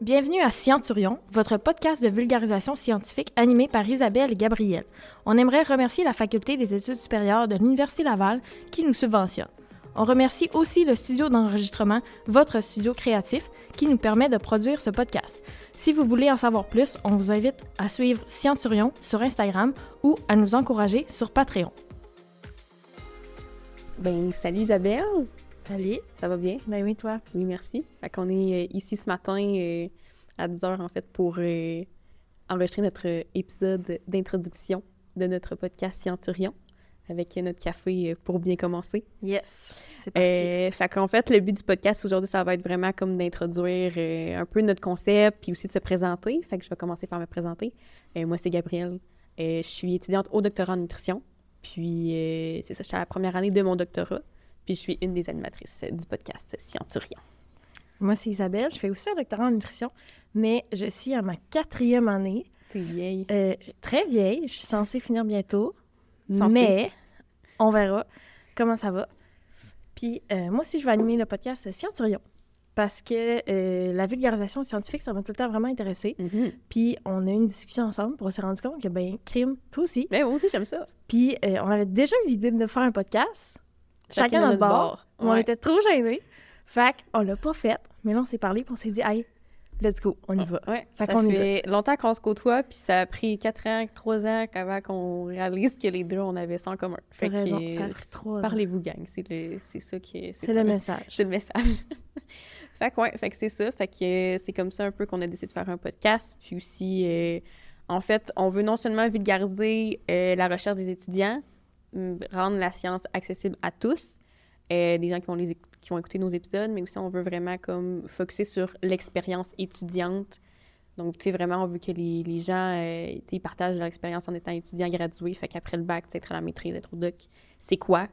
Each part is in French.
Bienvenue à Scienturion, votre podcast de vulgarisation scientifique animé par Isabelle et Gabriel. On aimerait remercier la Faculté des études supérieures de l'Université Laval qui nous subventionne. On remercie aussi le studio d'enregistrement Votre Studio Créatif qui nous permet de produire ce podcast. Si vous voulez en savoir plus, on vous invite à suivre Scienturion sur Instagram ou à nous encourager sur Patreon. Ben, salut Isabelle! Salut! Ça va bien? Ben oui, toi? Oui, merci. Fait qu'on est euh, ici ce matin euh, à 10h, en fait, pour euh, enregistrer notre épisode d'introduction de notre podcast Scienturion avec notre café pour bien commencer. Yes! C'est parti. Euh, fait qu'en fait, le but du podcast aujourd'hui, ça va être vraiment comme d'introduire euh, un peu notre concept, puis aussi de se présenter. Fait que je vais commencer par me présenter. Euh, moi, c'est Gabrielle. Je suis étudiante au doctorat en nutrition. Puis, c'est ça, je suis à la première année de mon doctorat. Puis, je suis une des animatrices du podcast Scienturion. Moi, c'est Isabelle. Je fais aussi un doctorat en nutrition, mais je suis à ma quatrième année. T'es vieille. Euh, très vieille. Je suis censée finir bientôt. Censée. Mais on verra comment ça va. Puis euh, moi aussi, je vais animer le podcast Scienturion. Parce que euh, la vulgarisation scientifique, ça m'a tout le temps vraiment intéressée. Mhm. Puis on a eu une discussion ensemble pour on s'est rendu compte que, ben, crime, toi aussi. Mais moi aussi, j'aime ça. Puis euh, on avait déjà eu l'idée de faire un podcast, chacun, notre bord. On était trop gênés. Fait qu'on l'a pas fait. Mais là, on s'est parlé, puis on s'est dit, hey, let's go, on y va. Ouais, Fait ça fait longtemps qu'on se côtoie, puis ça a pris 4 ans, 3 ans avant qu'on réalise que les deux, on avait ça en commun. Fait raison, que, ça a pris trois ans. Parlez-vous, gang. C'est le- c'est ça qui C'est le message. C'est le message. fait que ouais, fait que c'est ça. Fait que euh, c'est comme ça un peu qu'on a décidé de faire un podcast. Puis aussi, euh, en fait, on veut non seulement vulgariser euh, la recherche des étudiants, rendre la science accessible à tous, euh, des gens qui vont, les, nos épisodes, mais aussi on veut vraiment comme focuser sur l'expérience étudiante. Donc, tu sais, vraiment, on veut que les, gens, euh, partagent leur expérience en étant étudiant gradué. Fait qu'après le bac, être à la maîtrise, être au doc, c'est quoi?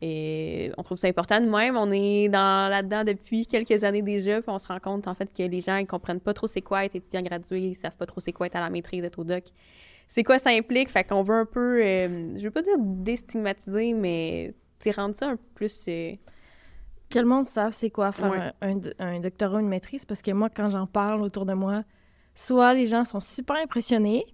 Et on trouve ça important. Nous-mêmes, on est dans là-dedans depuis quelques années déjà, puis on se rend compte, en fait, que les gens, ils comprennent pas trop c'est quoi être étudiant gradué, ils savent pas trop c'est quoi être à la maîtrise, être au doc. C'est quoi ça implique? Fait qu'on veut un peu, euh, je veux pas dire déstigmatiser, mais, rendre ça un peu plus... euh, Que le monde sache c'est quoi faire Ouais. un, un- un doctorat ou une maîtrise, parce que moi, quand j'en parle autour de moi, soit les gens sont super impressionnés,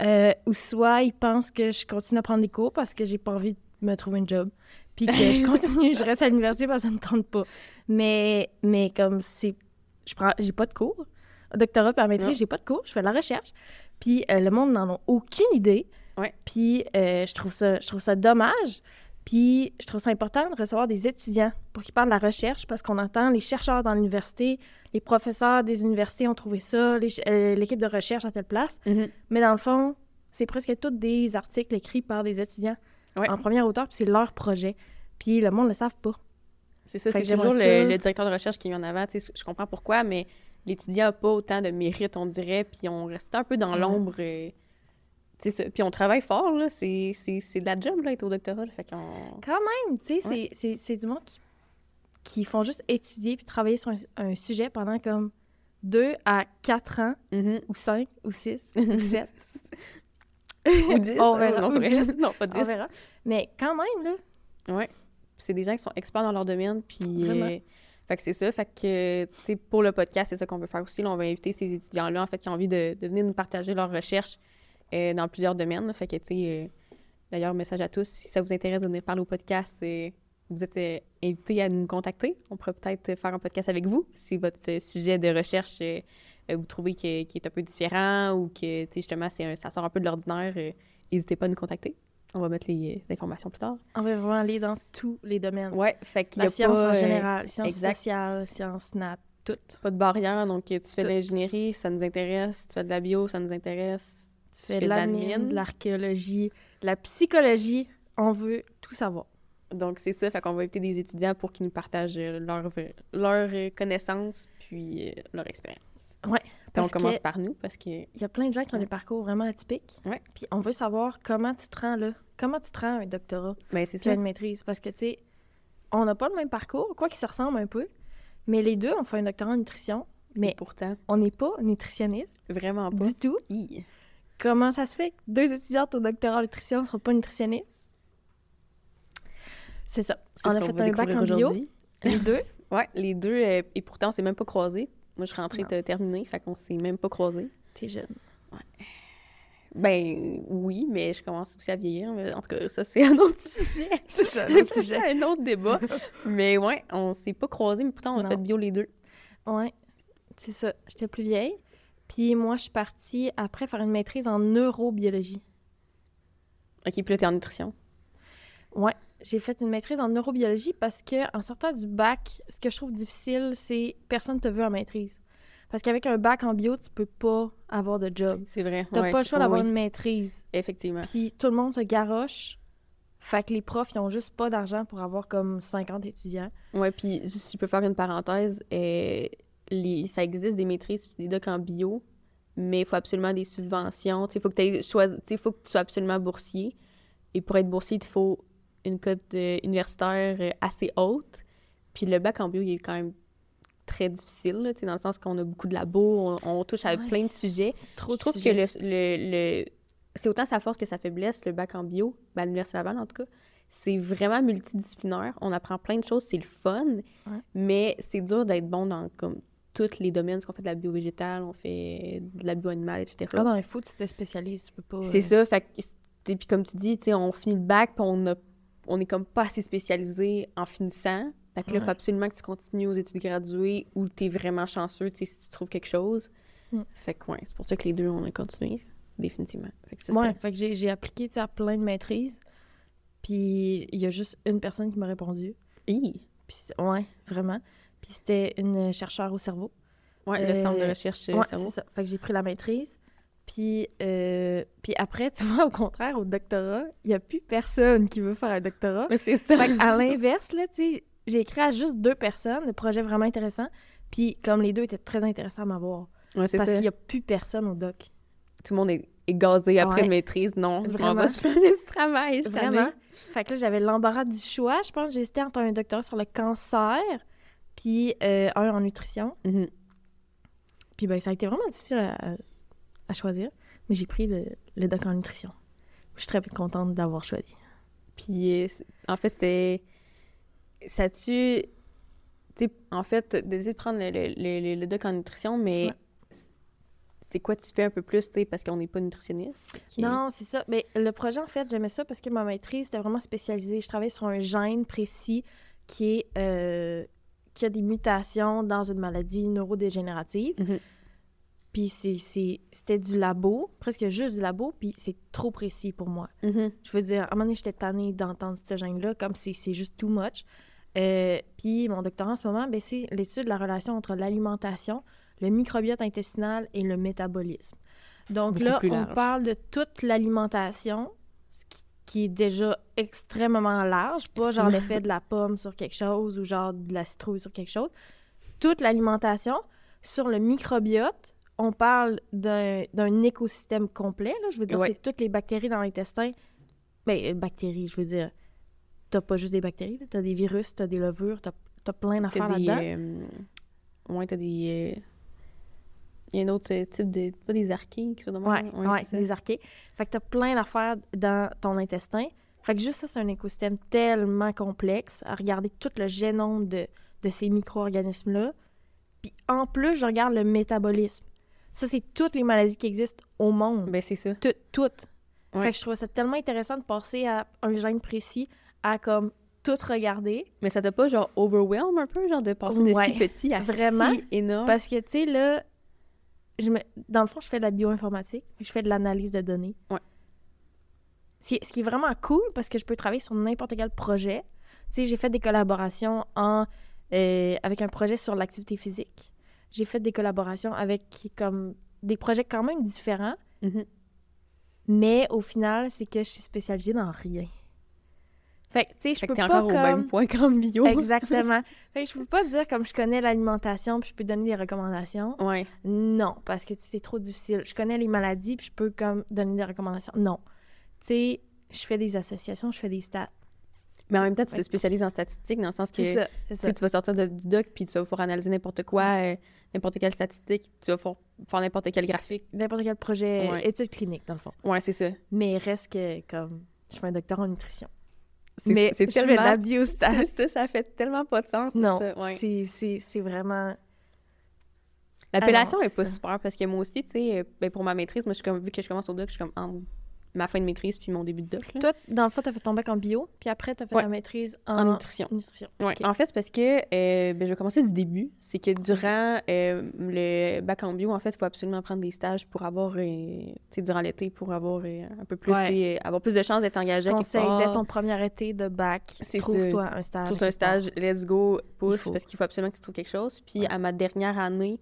euh, ou soit ils pensent que je continue à prendre des cours parce que j'ai pas envie de me trouver un job, puis que je continue, je reste à l'université parce que ça me tente pas. Mais, mais comme c'est... Je prends... J'ai pas de cours. Au doctorat à maîtrise, j'ai pas de cours, je fais de la recherche. Puis euh, le monde n'en a aucune idée. Ouais. Puis euh, je, trouve ça, je trouve ça dommage. Puis je trouve ça important de recevoir des étudiants pour qu'ils parlent de la recherche parce qu'on entend les chercheurs dans l'université, les professeurs des universités ont trouvé ça, euh, l'équipe de recherche à telle place. Mais dans le fond, c'est presque tous des articles écrits par des étudiants Ouais. en premier auteur, puis c'est leur projet. Puis le monde ne le savent pas. C'est ça, c'est toujours le, le directeur de recherche qui est mis en avant. Je comprends pourquoi, mais l'étudiant n'a pas autant de mérite, on dirait, puis on reste un peu dans l'ombre. euh. Puis on travaille fort, là. C'est c'est- c'est de la job, là, être au doctorat. là. Fait. Quand même, tu sais, c'est- c'est c'est du monde qui, qui font juste étudier puis travailler sur un, un sujet pendant comme deux à quatre ans, Mhm. ou cinq, ou six, ou sept. Ou 10. On verra. Non, Ou dix. pas On 10. verra. Mais quand même, là, Ouais. C'est des gens qui sont experts dans leur domaine, puis... Vraiment. euh, fait que c'est ça. Fait que, tu pour le podcast, c'est ça qu'on veut faire aussi. Là, on va inviter ces étudiants-là, en fait, qui ont envie de, venir nous partager leurs recherches euh, dans plusieurs domaines. Fait que, tu sais, euh, d'ailleurs, message à tous, si ça vous intéresse de venir parler au podcast, euh, vous êtes invités à nous contacter. On pourrait peut-être faire un podcast avec vous si votre sujet de recherche, vous trouvez qu'il est un peu différent ou que, tu sais, justement, ça sort un peu de l'ordinaire. N'hésitez pas à nous contacter. On va mettre les, informations plus tard. on va vraiment aller dans tous les domaines. Ouais, fait qu'il y La a science pas, en euh, général, sciences exact. sociales, sciences nat, tout. Pas de barrière, donc tu fais de l'ingénierie, ça nous intéresse. Tu fais de la bio, ça nous intéresse. Tu fais de la mine, de l'archéologie, de la psychologie. On veut tout savoir. Donc c'est ça, fait qu'on va inviter des étudiants pour qu'ils nous partagent leurs leur connaissances puis euh, leur expérience. Ouais, Puis on commence par nous parce que Il y a plein de gens qui ont des parcours vraiment atypiques. Ouais. Puis on veut savoir comment tu te rends là. Comment tu te rends à un doctorat? Ben c'est ça. une maîtrise. Parce que, tu sais, on n'a pas le même parcours, quoi qu'ils se ressemblent un peu. Mais les deux, on fait un doctorat en nutrition. Mais pourtant, on n'est pas nutritionniste vraiment pas. du tout. Hi. Comment ça se fait que deux étudiantes au doctorat en nutrition ne sont pas nutritionnistes? C'est ça. On a fait un bac en bio, les deux. Ouais, les deux, euh, et pourtant on s'est même pas croisés. Moi, je suis rentrée, t'as terminé, fait qu'on s'est même pas croisés. T'es jeune. Ben oui, mais je commence aussi à vieillir. Mais en tout cas, ça, c'est un autre sujet. C'est ça, Ça, c'est un autre débat. mais ouais, on s'est pas croisés, mais pourtant, on a Non. fait bio les deux. Ouais, c'est ça. J'étais plus vieille. Puis moi, je suis partie après faire une maîtrise en neurobiologie. OK, puis là, t'es en nutrition. Ouais, j'ai fait une maîtrise en neurobiologie parce que en sortant du bac, ce que je trouve difficile, c'est personne te veut en maîtrise. Parce qu'avec un bac en bio, tu peux pas avoir de job. C'est vrai. T'as ouais. pas le choix d'avoir une maîtrise. Effectivement. Puis tout le monde se garoche. Fait que les profs, ils ont juste pas d'argent pour avoir comme 50 étudiants. Ouais, puis si je peux faire une parenthèse, euh, les, ça existe des maîtrises puis des docs en bio, mais il faut absolument des subventions. Il faut que tu faut que tu sois absolument boursier. Et pour être boursier, il faut une cote universitaire euh, assez haute. Puis le bac en bio, il est quand même très difficile, là, dans le sens qu'on a beaucoup de labos, on, on touche à Ouais. plein de sujets. Trop je trouve que le, le, le- c'est autant sa force que sa faiblesse, le bac en bio, ben, à l'Université Laval en tout cas. C'est vraiment multidisciplinaire. On apprend plein de choses, c'est le fun, mais c'est dur d'être bon dans comme tous les domaines. Parce qu'on fait de la bio végétale, on fait de la bio animale, etc. Ah non, il faut que tu te spécialises. Tu peux pas. C'est euh, ça. Fait puis comme tu dis, on finit le bac, puis on a, on est comme pas assez spécialisé en finissant. Fait que là, il Ouais. faut absolument que tu continues aux études graduées ou tu es vraiment chanceux, tu sais, si tu trouves quelque chose. Mm. Fait que ouais, c'est pour ça que les deux, on a continué, définitivement. Fait que ça, Ouais, c'était- fait que j'ai, appliqué à plein de maîtrises. Puis il y a juste une personne qui m'a répondu. Hi! Puis ouais, vraiment. Puis c'était une chercheure au cerveau. Ouais, le centre de Euh, recherche euh, ouais, cerveau. c'est ça. Fait que j'ai pris la maîtrise. Puis, euh, puis après, tu vois, au contraire, au doctorat, il n'y a plus personne qui veut faire un doctorat. Mais c'est ça. Fait à l'inverse, là, tu sais, j'ai écrit à juste deux personnes, des projets vraiment intéressants. Puis comme les deux étaient très intéressants à m'avoir. Ouais, Parce qu'il n'y a plus personne au doc. Tout le monde est, est gazé après Ouais. une maîtrise. Non, on Vraiment. va se faire travail. Vraiment. Fait que là, j'avais l'embarras du choix. Je pense que j'hésitais entre un doctorat sur le cancer, puis euh, un en nutrition. Mhm. Puis ben, ça a été vraiment difficile à, à choisir. Mais j'ai pris le, le doc en nutrition. Je suis très contente d'avoir choisi. Puis, euh, en fait, c'était. Ça tu. En fait, d'essayer de prendre le, le, le, doc en nutrition, mais Ouais. c'est quoi tu fais un peu plus, tu parce qu'on n'est pas nutritionniste? Non, c'est ça. Mais le projet, en fait, j'aimais ça parce que ma maîtrise, c'était vraiment spécialisé. Je travaillais sur un gène précis qui est euh, qui a des mutations dans une maladie neurodégénérative. Mhm. Puis c'était du labo, presque juste du labo, puis c'est trop précis pour moi. Mhm. Je veux dire, à un moment donné, j'étais tannée d'entendre ce gène-là, comme c'est juste too much. Euh, puis mon doctorat en ce moment, ben, c'est l'étude de la relation entre l'alimentation, le microbiote intestinal et le métabolisme. Donc Beaucoup là, on parle de toute l'alimentation, ce qui, qui est déjà extrêmement large, pas genre l'effet de la pomme sur quelque chose ou genre de la citrouille sur quelque chose. Toute l'alimentation sur le microbiote, on parle d'un d'un écosystème complet. Là. Je veux dire, Ouais. c'est toutes les bactéries dans l'intestin. Mais euh, bactéries, je veux dire, t'as pas juste des bactéries, t'as des virus, t'as des levures, t'as as plein d'affaires là-dedans. euh, Ouais, t'as des. euh, Il y a un autre euh, type de. Pas des archées qui sont? Ouais, ouais, ça. des archées. Fait que t'as plein d'affaires dans ton intestin. Fait que juste ça, c'est un écosystème tellement complexe à regarder tout le génome de, de ces micro-organismes-là. Puis en plus, je regarde le métabolisme. Ça, c'est toutes les maladies qui existent au monde. Ben, c'est ça. Tout- toutes. Ouais. Fait que je trouve ça tellement intéressant de passer à un gène précis à comme tout regarder. Mais ça t'a pas, genre, overwhelm un peu, genre, de passer de Ouais, si petit à vraiment. si énorme? Parce que, tu sais, là, je me... dans le fond, je fais de la bioinformatique. Je fais de l'analyse de données. Ouais. Ce qui- ce qui est vraiment cool parce que je peux travailler sur n'importe quel projet. Tu sais, j'ai fait des collaborations en, euh, avec un projet sur l'activité physique. J'ai fait des collaborations avec comme des projets quand même différents, Mhm. mais au final, c'est que je suis spécialisée dans rien. Fait que, tu sais, je peux pas encore comme... au même point qu'en bio. Exactement. fait que je peux pas dire comme je connais l'alimentation puis je peux donner des recommandations. Ouais. Non, parce que c'est trop difficile. Je connais les maladies puis je peux comme donner des recommandations. Non. Tu sais, je fais des associations, je fais des stats. Mais en même temps, tu te spécialises en statistique dans le sens que ça, tu ça. sais, tu vas sortir de- du doc puis tu vas pouvoir analyser n'importe quoi, euh, n'importe quelle statistique, tu vas pouvoir faire n'importe quel graphique. N'importe quel projet, Ouais. études cliniques, dans le fond. Ouais, c'est ça. Mais reste que comme je fais un doctorat en nutrition. C'est- Mais c'est je fais de la tellement- ça, ça fait tellement pas de sens. Non, ouais. c'est- vraiment... L'appellation Ah est pas ça. super parce que moi aussi, tu sais, euh, ben, pour ma maîtrise, moi, je suis comme, vu que je commence au doc, je suis comme en ma fin de maîtrise puis mon début de doc, là, Toi, dans le fond, t'as fait ton bac en bio, puis après, t'as fait Ouais. ta maîtrise en, en nutrition. nutrition. Ouais. Ok. En fait, c'est parce que, euh, ben, je vais commencer du début. C'est que durant euh, le bac en bio, en fait, il faut absolument prendre des stages pour avoir, euh, tu sais, durant l'été, pour avoir un peu plus, Ouais. avoir plus de chances d'être engagé Conseil, dès ton premier été de bac, trouve-toi un stage. Tout un stage, let's go, pousse, parce qu'il faut absolument que tu trouves quelque chose. Puis à ma dernière année,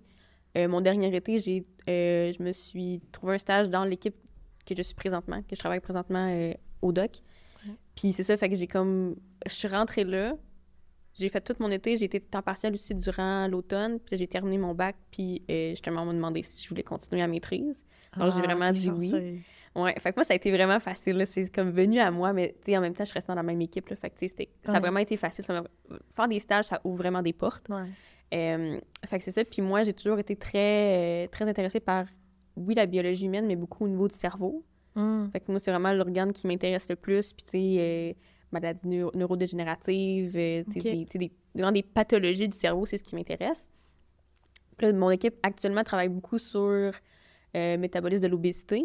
euh, mon dernier été, j'ai, euh, je me suis trouvé un stage dans l'équipe que je suis présentement, que je travaille présentement euh, au doc. Ouais. Puis c'est ça, fait que j'ai comme... Je suis rentrée là, j'ai fait tout mon été, j'ai été temps partiel aussi durant l'automne, puis j'ai terminé mon bac, puis euh, justement, on m'a demandé si je voulais continuer à maîtrise. Alors, j'ai Ah, vraiment dit oui. Ouais, fait que moi, ça a été vraiment facile. C'est comme venu à moi, mais tu sais, en même temps, je restais dans la même équipe. Là, fait que c'était- ça a Ouais. vraiment été facile. Ça Faire des stages, ça ouvre vraiment des portes. Ouais. Euh, fait que c'est ça. Puis moi, j'ai toujours été très, euh, très intéressée par, oui, la biologie humaine, mais beaucoup au niveau du cerveau. Mm. Fait que moi, c'est vraiment l'organe qui m'intéresse le plus. Puis, tu sais, euh, maladies neuro- neurodégénératives, euh, tu sais, Ok. des, des, des pathologies du cerveau, c'est ce qui m'intéresse. Puis là, mon équipe actuellement travaille beaucoup sur euh, métabolisme de l'obésité.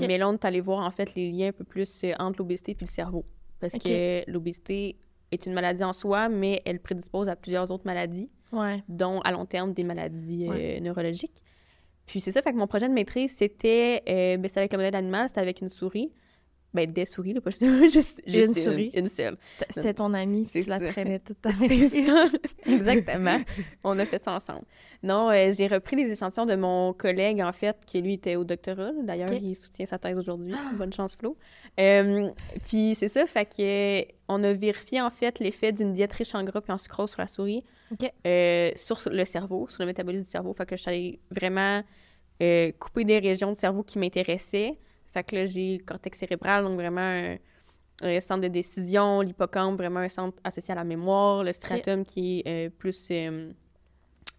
Mais là, on est allé voir, en fait, les liens un peu plus euh, entre l'obésité puis le cerveau. Parce que l'obésité est une maladie en soi, mais elle prédispose à plusieurs autres maladies Ouais. dont à long terme des maladies euh, Ouais. neurologiques. Puis c'est ça, fait que mon projet de maîtrise, c'était euh, ben, c'était avec le modèle animal, c'était avec une souris. Ben, des souris, là, pas juste, juste, Une juste souris. Une, seule. C'était ton ami, C'est tu la ça. traînais toute ta vie. ça, exactement. On a fait ça ensemble. Non, euh, j'ai repris les échantillons de mon collègue, en fait, qui lui était au doctorat. D'ailleurs, il soutient sa thèse aujourd'hui. Bonne chance, Flo. Euh, puis c'est ça, fait que euh, on a vérifié, en fait, l'effet d'une diète riche en gras et en sucrose sur la souris. Euh, sur le cerveau, sur le métabolisme du cerveau. Fait que je suis allée vraiment euh, couper des régions du cerveau qui m'intéressaient. Fait que là, j'ai le cortex cérébral, donc vraiment un, un centre de décision, l'hippocampe, vraiment un centre associé à la mémoire, le stratum qui est euh, plus euh,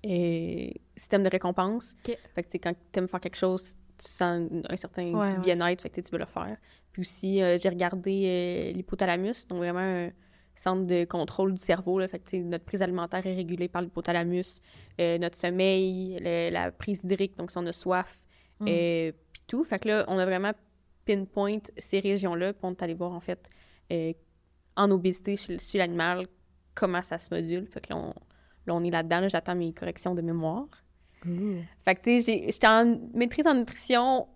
euh, système de récompense. Ok. Fait que quand tu aimes faire quelque chose, tu sens un certain Ouais, ouais. bien-être, fait que tu veux le faire. Puis aussi, j'ai regardé l'hypothalamus, donc vraiment un centre de contrôle du cerveau. Là, fait que, notre prise alimentaire est régulée par l'hypothalamus, euh, notre sommeil, le- la prise hydrique, donc si on a soif, Mm. euh, puis tout. Fait que là, on a vraiment pinpoint ces régions-là, puis on est allé voir, en fait, euh, en obésité chez, chez l'animal, comment ça se module. Fait que là, on, là, on est là-dedans. là, J'attends mes corrections de mémoire. Fait que, tu sais, j'étais en maîtrise en nutrition,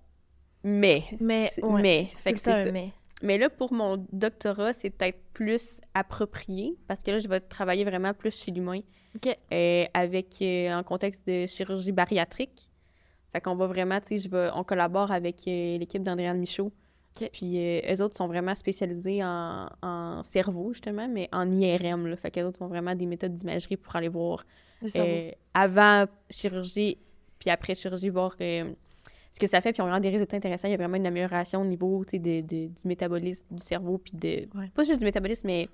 mais. Mais, ouais. mais. Fait que c'est ça. mais. Mais là, pour mon doctorat, c'est peut-être plus approprié parce que là, je vais travailler vraiment plus chez l'humain OK. euh, avec euh, en contexte de chirurgie bariatrique. Fait qu'on va vraiment, tu sais, je vais, on collabore avec euh, l'équipe d'Andréane Michaud. OK. Puis euh, eux autres sont vraiment spécialisés en, en cerveau, justement, mais en IRM. Là. Fait qu'eux autres font vraiment des méthodes d'imagerie pour aller voir euh, avant chirurgie, puis après chirurgie, voir ce que ça fait. Puis on vraiment des résultats intéressants. Il y a vraiment une amélioration au niveau de, de- du métabolisme du cerveau, puis de. Ouais. Pas juste du métabolisme, mais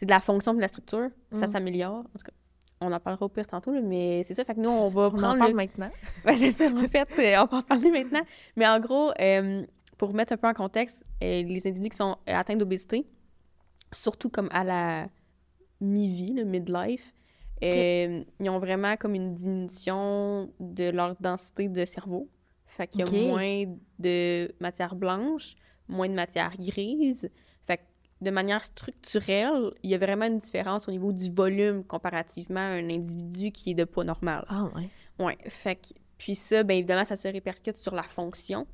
de la fonction de la structure. Ça Mm. s'améliore. En tout cas, on en parlera au pire tantôt, là, mais c'est ça. Fait que nous, on va On en prendre. parle le- maintenant. Ouais, c'est ça, en fait, euh, on va en parler maintenant. Mais en gros, euh, pour mettre un peu en contexte, euh, les individus qui sont atteints d'obésité, surtout comme à la mi-vie, le midlife, euh, ils ont vraiment comme une diminution de leur densité de cerveau. Fait qu'il y a moins de matière blanche, moins de matière grise. Fait que de manière structurelle, il y a vraiment une différence au niveau du volume comparativement à un individu qui est de poids normal. Ah, ouais. Ouais, fait que, puis ça, bien évidemment, ça se répercute sur la fonction.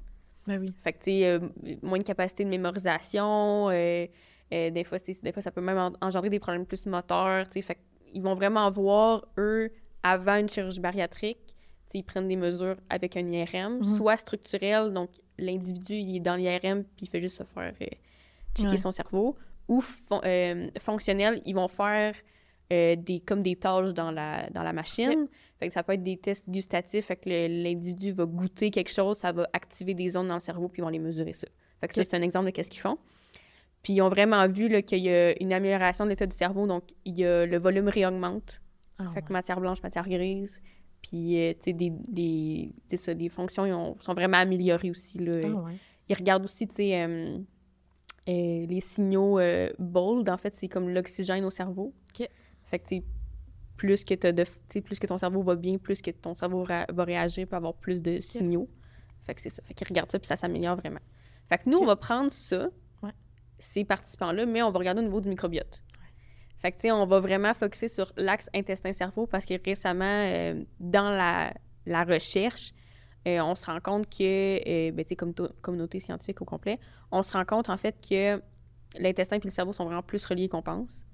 Ben oui. Fait que, tu sais, euh, moins de capacité de mémorisation, euh, euh, des, fois, des fois, ça peut même en- engendrer des problèmes plus moteurs, tu sais. Fait qu'ils vont vraiment voir, eux, avant une chirurgie bariatrique, ils prennent des mesures avec un IRM, Mhm. soit structurel, donc l'individu, il est dans l'IRM, puis il fait juste se faire euh, checker Ouais. son cerveau, ou fon- euh, fonctionnel, ils vont faire euh, des, comme des tâches dans la, dans la machine. Fait que ça peut être des tests gustatifs, fait que l'individu va goûter quelque chose, ça va activer des zones dans le cerveau, puis ils vont les mesurer ça. Fait que ça, c'est un exemple de qu'est-ce qu'ils font. Puis ils ont vraiment vu qu'il y a une amélioration de l'état du cerveau, donc il y a le volume réaugmente, Ah, fait que matière blanche, matière grise, puis euh, tu sais, des, des, ça, des fonctions ils ont- sont vraiment améliorées aussi. Là. Ah, ouais. Ils regardent aussi, tu sais, euh, euh, les signaux bold, en fait, c'est comme l'oxygène au cerveau. Ok. Fait que, tu sais, plus que, de, plus que ton cerveau va bien, plus que ton cerveau va réagir, peut avoir plus de signaux. Fait que c'est ça. Fait qu'ils regardent ça, puis ça s'améliore vraiment. Fait que nous, on va prendre ça, Ouais. ces participants-là, mais on va regarder au niveau du microbiote. Fait que, tu sais, on va vraiment focuser sur l'axe intestin-cerveau parce que récemment, euh, dans la, la recherche, euh, on se rend compte que, euh, ben, tu sais, comme communauté scientifique au complet, on se rend compte, en fait, que l'intestin et le cerveau sont vraiment plus reliés qu'on pense.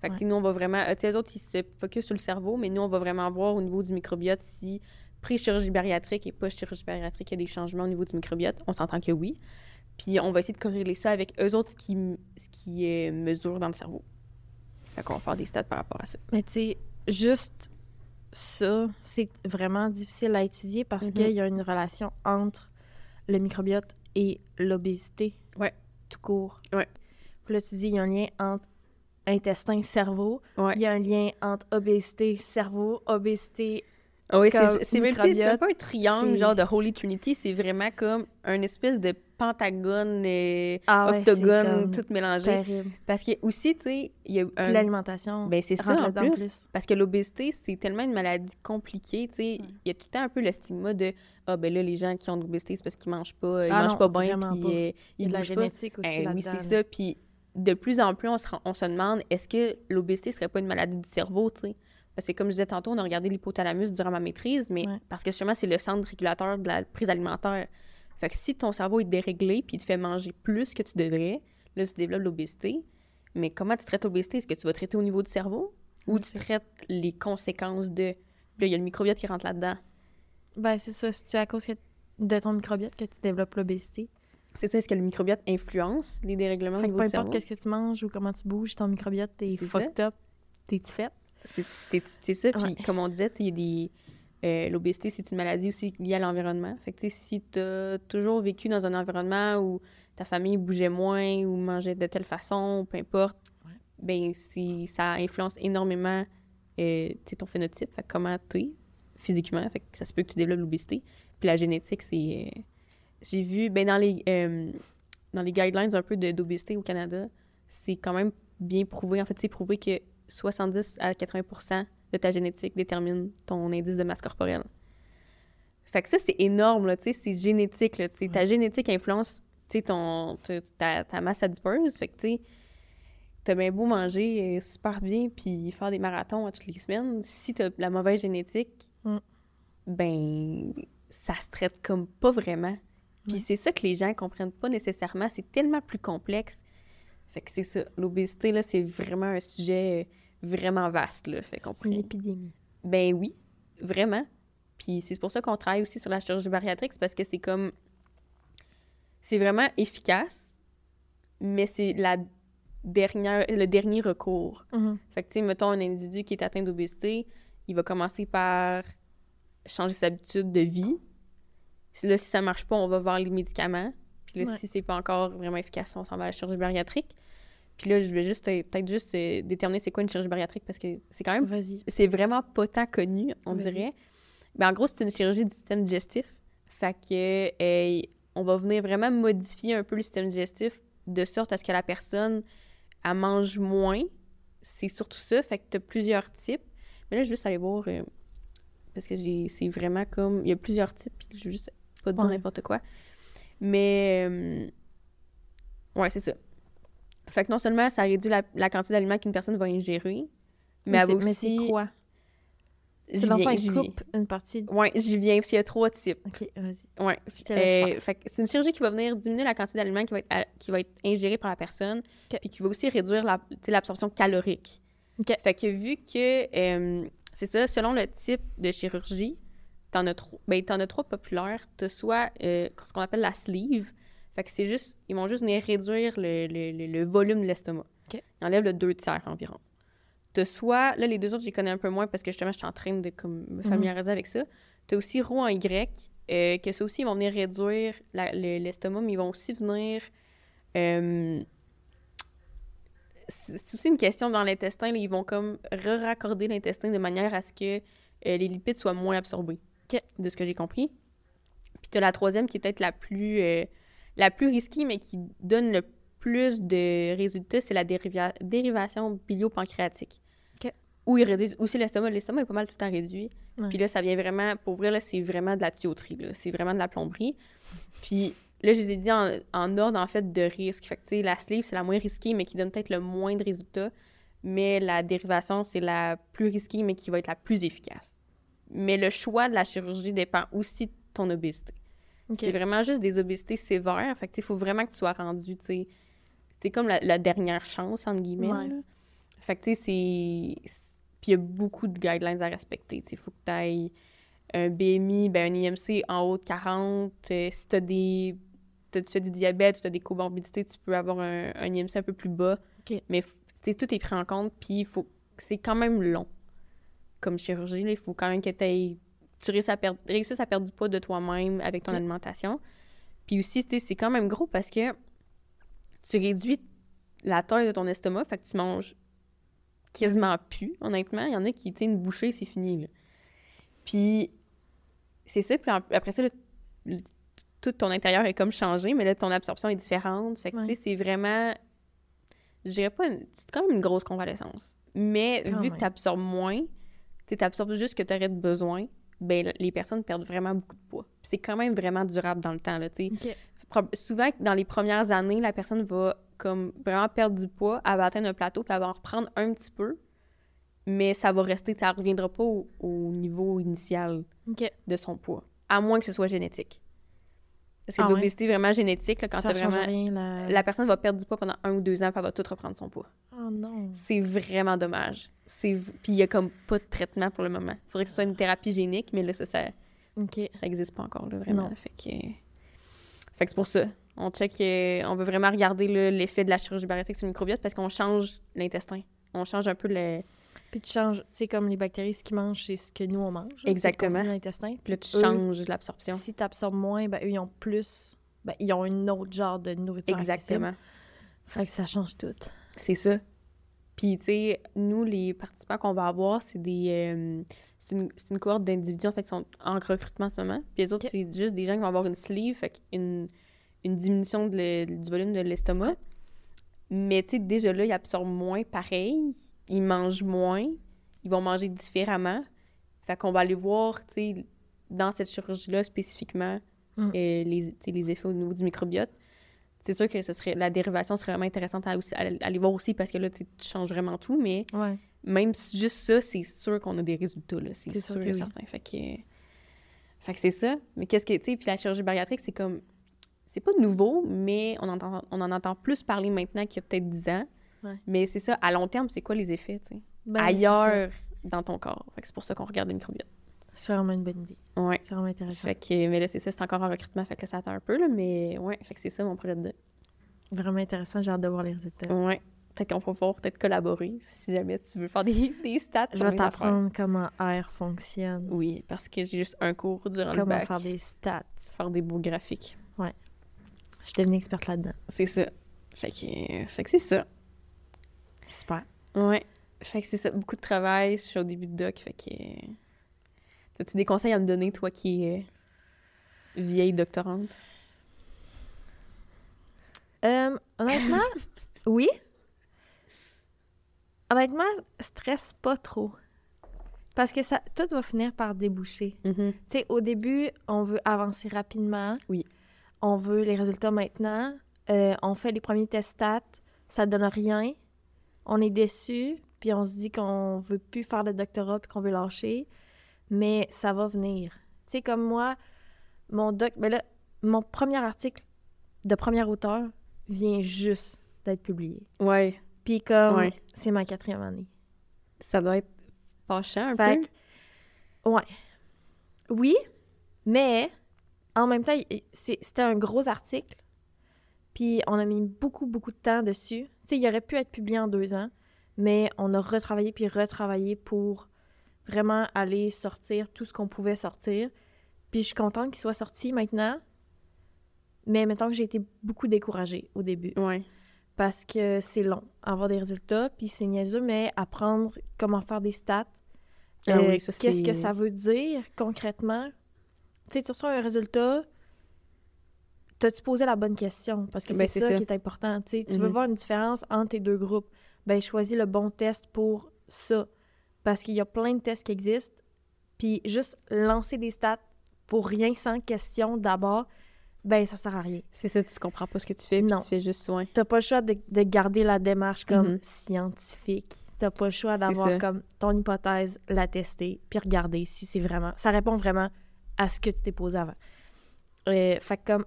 Fait que, nous, on va vraiment... euh, Tu sais, les autres, ils se focus sur le cerveau, mais nous, on va vraiment voir au niveau du microbiote si pré-chirurgie bariatrique et post-chirurgie bariatrique, il y a des changements au niveau du microbiote. On s'entend que oui. Puis on va essayer de corréler ça avec eux autres, ce qui, ce qui euh, mesure dans le cerveau. Fait qu'on va faire des stats par rapport à ça. Mais tu sais, juste ça, c'est vraiment difficile à étudier parce Mhm. qu'il y a une relation entre le microbiote et l'obésité. Ouais. Tout court. Ouais. Puis là, tu dis, il y a un lien entre intestin-cerveau. Ouais. Il y a un lien entre obésité, cerveau, obésité. Ah oui, c'est c'est c'est pas un triangle c'est- genre de Holy Trinity, c'est vraiment comme un espèce de pentagone, euh, Ah ouais, octogone, tout mélangé. terrible. Parce que aussi, tu sais, il y a un... l'alimentation. Ben c'est ça en plus. Parce que l'obésité, c'est tellement une maladie compliquée, tu sais. Il y a tout le temps un peu le stigma de ah ben là les gens qui ont de l'obésité c'est parce qu'ils mangent pas, ils Ah mangent non, pas bien puis pas. euh, Il y a ils de la pas. génétique aussi Eh là-dedans. oui, c'est là. ça. Puis de plus en plus, on se, rend- on se demande est-ce que l'obésité serait pas une maladie du cerveau, tu sais? Parce que comme je disais tantôt, on a regardé l'hypothalamus durant ma maîtrise, mais Ouais. parce que justement, c'est le centre régulateur de la prise alimentaire. Fait que si ton cerveau est déréglé puis il te fait manger plus que tu devrais, là, tu développes l'obésité. Mais comment tu traites l'obésité? Est-ce que tu vas traiter au niveau du cerveau? Ou tu traites les conséquences de. Puis là, il y a le microbiote qui rentre là-dedans. Ben, c'est ça. C'est à cause que- de ton microbiote que tu développes l'obésité? C'est ça, est-ce que le microbiote influence les dérèglements Fait au que niveau peu du cerveau? importe qu'est-ce que tu manges ou comment tu bouges, ton microbiote, t'es fucked up. T'es-tu fait? C'est ça. Puis, Ouais. comme on disait, il y a des. Euh, L'obésité, c'est une maladie aussi liée à l'environnement. Fait que, si tu as toujours vécu dans un environnement où ta famille bougeait moins ou mangeait de telle façon, peu importe, Ouais. ben ça influence énormément euh, ton phénotype, fait comment tu es physiquement. Fait que ça se peut que tu développes l'obésité. Puis la génétique, c'est. euh, J'ai vu, ben dans les, euh, dans les guidelines un peu d'obésité au Canada, c'est quand même bien prouvé. En fait, c'est prouvé que 70 à 80 de ta génétique détermine ton indice de masse corporelle. Fait que ça, c'est énorme, là, tu sais, c'est génétique, là, tu sais, ta génétique influence, tu sais, ton, ta, ta- masse adipeuse, fait que, tu sais, t'as bien beau manger euh, super bien puis faire des marathons à toutes les semaines, si t'as la mauvaise génétique, Mm. ben, ça se traite comme pas vraiment. Puis c'est ça que les gens comprennent pas nécessairement, c'est tellement plus complexe. Fait que c'est ça, l'obésité, là, c'est vraiment un sujet euh, vraiment vaste, là, fait qu'on C'est une épidémie. ben oui, vraiment. Puis c'est pour ça qu'on travaille aussi sur la chirurgie bariatrique, c'est parce que c'est comme. C'est vraiment efficace, mais c'est la dernière, le dernier recours. Mhm. Fait que, tu sais, mettons un individu qui est atteint d'obésité, il va commencer par changer ses habitudes de vie. Là, si ça marche pas, on va voir les médicaments. Puis là, Ouais. si c'est pas encore vraiment efficace, on s'en va à la chirurgie bariatrique. Puis là, je vais juste, euh, peut-être juste euh, déterminer c'est quoi une chirurgie bariatrique parce que c'est quand même Vas-y. c'est vraiment pas tant connu, on dirait. Ben, en gros, c'est une chirurgie du système digestif. Fait que euh, on va venir vraiment modifier un peu le système digestif de sorte à ce que la personne elle mange moins. C'est surtout ça. Fait que tu as plusieurs types. Mais là, je vais juste aller voir euh, parce que j'ai c'est vraiment comme il y a plusieurs types puis je vais juste pas dire Ouais. n'importe quoi. Mais euh, ouais, c'est ça. Fait que non seulement ça réduit la, la quantité d'aliments qu'une personne va ingérer, mais, elle c'est- va aussi mais c'est quoi? J'y viens, j'y coupe une partie. Ouais, j'y viens, parce qu'il y a trois types. Ok, vas-y. Ouais. Euh, fait que c'est une chirurgie qui va venir diminuer la quantité d'aliments qui va être, à- qui va être ingérée par la personne, puis qui va aussi réduire la- l'absorption calorique. Ok. Fait que vu que, euh, c'est ça, selon le type de chirurgie, t'en as, trois- ben, t'en as trois populaires. T'as soit euh, ce qu'on appelle la sleeve, fait que c'est juste, ils vont juste venir réduire le, le- le- le volume de l'estomac. Ils enlèvent le deux tiers environ. T'as soit, là, les deux autres, je les connais un peu moins parce que justement, je suis en train de comme, me familiariser avec ça. T'as aussi roux en Y, euh, que ça aussi, ils vont venir réduire l'estomac, mais ils vont aussi venir. euh, c'est aussi une question dans l'intestin. là, Ils vont comme re-raccorder l'intestin de manière à ce que euh, les lipides soient moins absorbés, de ce que j'ai compris. Puis t'as la troisième qui est peut-être la plus la plus risquée, mais qui donne le plus de résultats, c'est la dérivation biliopancréatique. Ok. Ou ils réduisent aussi l'estomac. L'estomac est pas mal tout le temps réduit. Ouais. Puis là, ça vient vraiment, pour vrai, c'est vraiment de la tuyauterie. C'est vraiment de la plomberie. Puis là, je les ai dit en, en ordre, en fait, de risque. Fait que, la sleeve, c'est la moins risquée, mais qui donne peut-être le moins de résultats. Mais la dérivation, c'est la plus risquée, mais qui va être la plus efficace. Mais le choix de la chirurgie dépend aussi de ton obésité. C'est vraiment juste des obésités sévères. Fait que, tu il faut vraiment que tu sois rendu, tu sais, c'est comme la, la dernière chance, entre guillemets. Ouais. là. Fait que, tu sais, c'est... Puis il y a beaucoup de guidelines à respecter. Tu sais, il faut que tu ailles un BMI, ben un IMC en haut de 40. Euh, si tu as des... tu as du diabète ou tu as des comorbidités, tu peux avoir un, un IMC un peu plus bas. Ok. Mais tu tout est pris en compte, puis il faut... c'est quand même long comme chirurgie. Il faut quand même que t'ailles- tu réussisses à, perdre, réussisses à perdre du poids de toi-même avec ton alimentation. Puis aussi, c'est quand même gros parce que tu réduis la taille de ton estomac, fait que tu manges quasiment plus, honnêtement. Il y en a qui, tu sais, une bouchée, c'est fini, là. Puis, c'est ça. Puis après ça, le- tout ton intérieur est comme changé, mais là, ton absorption est différente. Fait que, Ouais. tu sais, c'est vraiment... Je dirais pas... C'est quand même une grosse convalescence. Mais Quand vu même. que tu absorbes moins, tu sais, t'absorbes juste ce que tu aurais de besoin, ben les personnes perdent vraiment beaucoup de poids. C'est quand même vraiment durable dans le temps, là, souvent, dans les premières années, la personne va comme vraiment perdre du poids, elle va atteindre un plateau, puis elle va en reprendre un petit peu, mais ça va rester, ça reviendra pas au, au niveau initial de son poids, à moins que ce soit génétique. Parce que Ah ouais? vraiment génétique, là, quand ça vraiment... rien, la... La personne va perdre du poids pendant un ou deux ans, puis elle va tout reprendre son poids. Oh non. C'est vraiment dommage. C'est Puis il y a comme pas de traitement pour le moment. Il faudrait que ce soit une thérapie génique, mais là, ça, ça, Ok. ça existe pas encore, là, vraiment. Non. Fait que, fait que c'est pour ça. On check, euh, on veut vraiment regarder l'effet de la chirurgie bariatrique sur le microbiote parce qu'on change l'intestin. On change un peu le. Puis tu changes, tu sais, comme les bactéries, ce qu'ils mangent, c'est ce que nous, on mange. le Exactement. de l'intestin. Puis là, tu eux, changes l'absorption. Si tu absorbes moins, ben, eux, ils ont plus. Ben, ils ont un autre genre de nourriture. accessible. Exactement. Fait que ça change tout. C'est ça. Puis, tu sais, nous, les participants qu'on va avoir, c'est des. euh, c'est une, c'est une cohorte d'individus, en fait, qui sont en recrutement en ce moment. Puis les autres, c'est juste des gens qui vont avoir une sleeve, fait une, une diminution de le- du volume de l'estomac. Mais, tu sais, déjà là, ils absorbent moins pareil. Ils mangent moins. Ils vont manger différemment. Fait qu'on va aller voir, tu sais, dans cette chirurgie-là spécifiquement, Mm. euh, les, les effets au niveau du microbiote. C'est sûr que ce serait, la dérivation serait vraiment intéressante à, aussi, à aller voir aussi parce que là, tu changes vraiment tout, mais Ouais. même si juste ça, c'est sûr qu'on a des résultats, là. C'est sûr, et oui. certain. Fait que, fait que c'est ça. Mais qu'est-ce que, tu sais, puis la chirurgie bariatrique, c'est comme, c'est pas nouveau, mais on, entend, on en entend plus parler maintenant qu'il y a peut-être 10 ans. Ouais. Mais c'est ça, à long terme, c'est quoi les effets, tu sais, Ben, ailleurs dans ton corps. Fait que c'est pour ça qu'on regarde le microbiote. ça. C'est vraiment une bonne idée. Ouais. C'est vraiment intéressant. Fait que, mais là, c'est ça, c'est encore en recrutement, fait que là, ça attend un peu, là, mais ouais, fait que c'est ça mon projet de Vraiment intéressant. J'ai hâte de voir les résultats. Ouais. Peut-être qu'on va pouvoir peut-être collaborer si jamais tu veux faire des, des stats. Je vais t'apprendre comment R fonctionne. Oui, parce que j'ai juste un cours durant le comment bac. faire des stats. Faire des beaux graphiques. Je suis devenue experte là-dedans. C'est ça. Fait que, fait que c'est ça. Super. Ouais. Fait que c'est ça. Beaucoup de travail. Je suis au début de doc. Fait que. As-tu des conseils à me donner, toi qui es euh, vieille doctorante? Euh, honnêtement, oui. Honnêtement, stresse pas trop. Parce que ça, tout va finir par déboucher. Mhm. Tu sais, au début, on veut avancer rapidement. Oui. On veut les résultats maintenant. Euh, on fait les premiers tests stats. Ça donne rien. On est déçu. Puis on se dit qu'on veut plus faire le doctorat puis qu'on veut lâcher. Mais ça va venir. Tu sais, comme moi, mon doc... Ben là, mon premier article de premier auteur vient juste d'être publié. Ouais. Puis comme, Ouais. c'est ma quatrième année. Ça doit être fâchant un Fait peu. que- ouais. Oui, mais en même temps, c'était un gros article. Puis on a mis beaucoup, beaucoup de temps dessus. Tu sais, il aurait pu être publié en deux ans, mais on a retravaillé puis retravaillé pour vraiment aller sortir tout ce qu'on pouvait sortir. Puis je suis contente qu'il soit sorti maintenant. Mais mettons que j'ai été beaucoup découragée au début Ouais. parce que c'est long, avoir des résultats, puis c'est niaiseux, mais apprendre comment faire des stats. Ah euh, oui, ça, Qu'est-ce que ça veut dire concrètement? Tu sais, tu reçois un résultat, t'as-tu posé la bonne question? Parce que Ben, c'est ça, ça. qui est important. Tu veux Mhm. voir une différence entre tes deux groupes? Ben, choisis le bon test pour ça. parce qu'il y a plein de tests qui existent. Puis juste lancer des stats pour rien sans question d'abord, ben ça sert à rien. C'est ça, tu comprends pas ce que tu fais, puis Non. tu fais juste soin. T'as pas le choix de, de garder la démarche comme Mhm. scientifique. T'as pas le choix d'avoir comme ton hypothèse, la tester, puis regarder si c'est vraiment... Ça répond vraiment à ce que tu t'es posé avant. Euh, fait que comme...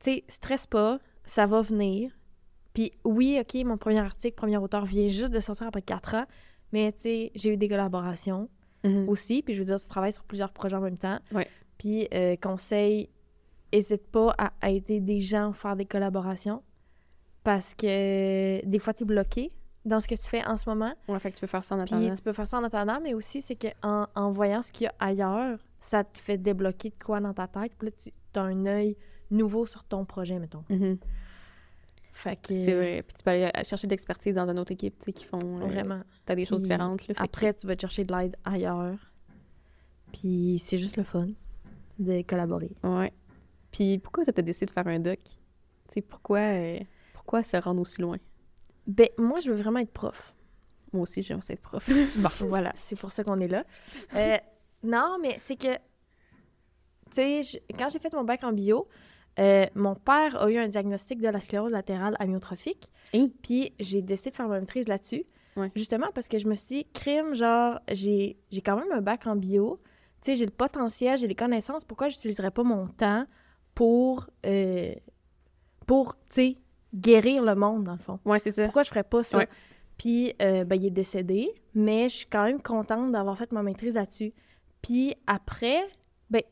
Tu sais, stresse pas, ça va venir. Puis oui, OK, mon premier article, premier auteur vient juste de sortir après quatre ans, mais tu sais, j'ai eu des collaborations Mhm. aussi. Puis je veux dire, tu travailles sur plusieurs projets en même temps. Ouais. Puis euh, conseil, n'hésite pas à aider des gens à faire des collaborations parce que des fois, tu es bloqué dans ce que tu fais en ce moment. Ouais, fait que tu peux faire ça en Puis attendant. tu peux faire ça en attendant, mais aussi, c'est qu'en en voyant ce qu'il y a ailleurs, ça te fait débloquer de quoi dans ta tête. Puis là, tu as un œil nouveau sur ton projet, mettons. Fait que... C'est vrai. Puis tu peux aller chercher de l'expertise dans une autre équipe, tu sais, qui font... euh, Vraiment. T'as des choses différentes, là. que- Après, tu vas te chercher de l'aide ailleurs. Puis c'est juste le fun de collaborer. Ouais. Puis pourquoi t'as décidé de faire un doc? Tu sais, pourquoi, euh, pourquoi se rendre aussi loin? Ben, moi, je veux vraiment être prof. Moi aussi, j'aime être prof. Bon, voilà, c'est pour ça qu'on est là. Euh, non, mais c'est que, tu sais, je- quand j'ai fait mon bac en bio, euh, mon père a eu un diagnostic de la sclérose latérale amyotrophique. Hein? Puis j'ai décidé de faire ma maîtrise là-dessus. Ouais. Justement parce que je me suis dit, crime, genre, j'ai j'ai quand même un bac en bio. Tu sais, j'ai le potentiel, j'ai les connaissances. Pourquoi j'utiliserais pas mon temps pour, euh, pour tu sais, guérir le monde, dans le fond? Ouais, c'est ça. Pourquoi je ferais pas ça? Ouais. Puis, euh, ben, il est décédé, mais je suis quand même contente d'avoir fait ma maîtrise là-dessus. Puis après, ben,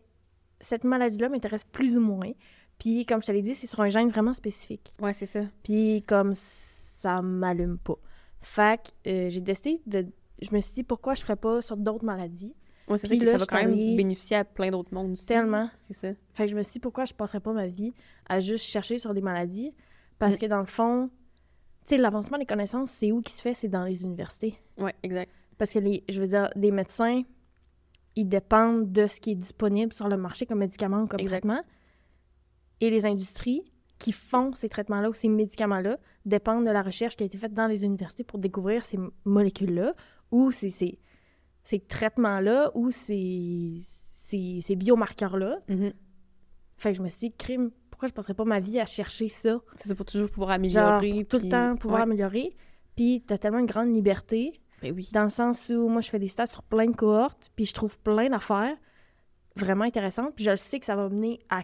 cette maladie-là m'intéresse plus ou moins. Puis, comme je te l'ai dit, c'est sur un gène vraiment spécifique. Ouais, c'est ça. Puis, comme ça m'allume pas. Fait que euh, j'ai décidé de... Je me suis dit, pourquoi je ferais pas sur d'autres maladies? Ouais, c'est ça là, ça va quand même bénéficier à plein d'autres mondes aussi. Tellement. C'est ça. Fait que je me suis dit, pourquoi je passerais pas ma vie à juste chercher sur des maladies? Parce Mm. que dans le fond, tu sais, l'avancement des connaissances, c'est où qui se fait? C'est dans les universités. Ouais, exact. Parce que, les, je veux dire, des médecins, ils dépendent de ce qui est disponible sur le marché comme médicament ou comme Exact. traitement. Et les industries qui font ces traitements-là ou ces médicaments-là dépendent de la recherche qui a été faite dans les universités pour découvrir ces molécules-là ou ces, ces, ces traitements-là ou ces, ces, ces biomarqueurs-là. Mhm. Fait que je me suis dit, crime, pourquoi je passerais pas ma vie à chercher ça? C'est pour toujours pouvoir Genre, améliorer. pour tout puis- le temps pouvoir Ouais. améliorer. Puis t'as tellement une grande liberté Ben oui. dans le sens où moi, je fais des stages sur plein de cohortes, puis je trouve plein d'affaires vraiment intéressantes, puis je le sais que ça va mener à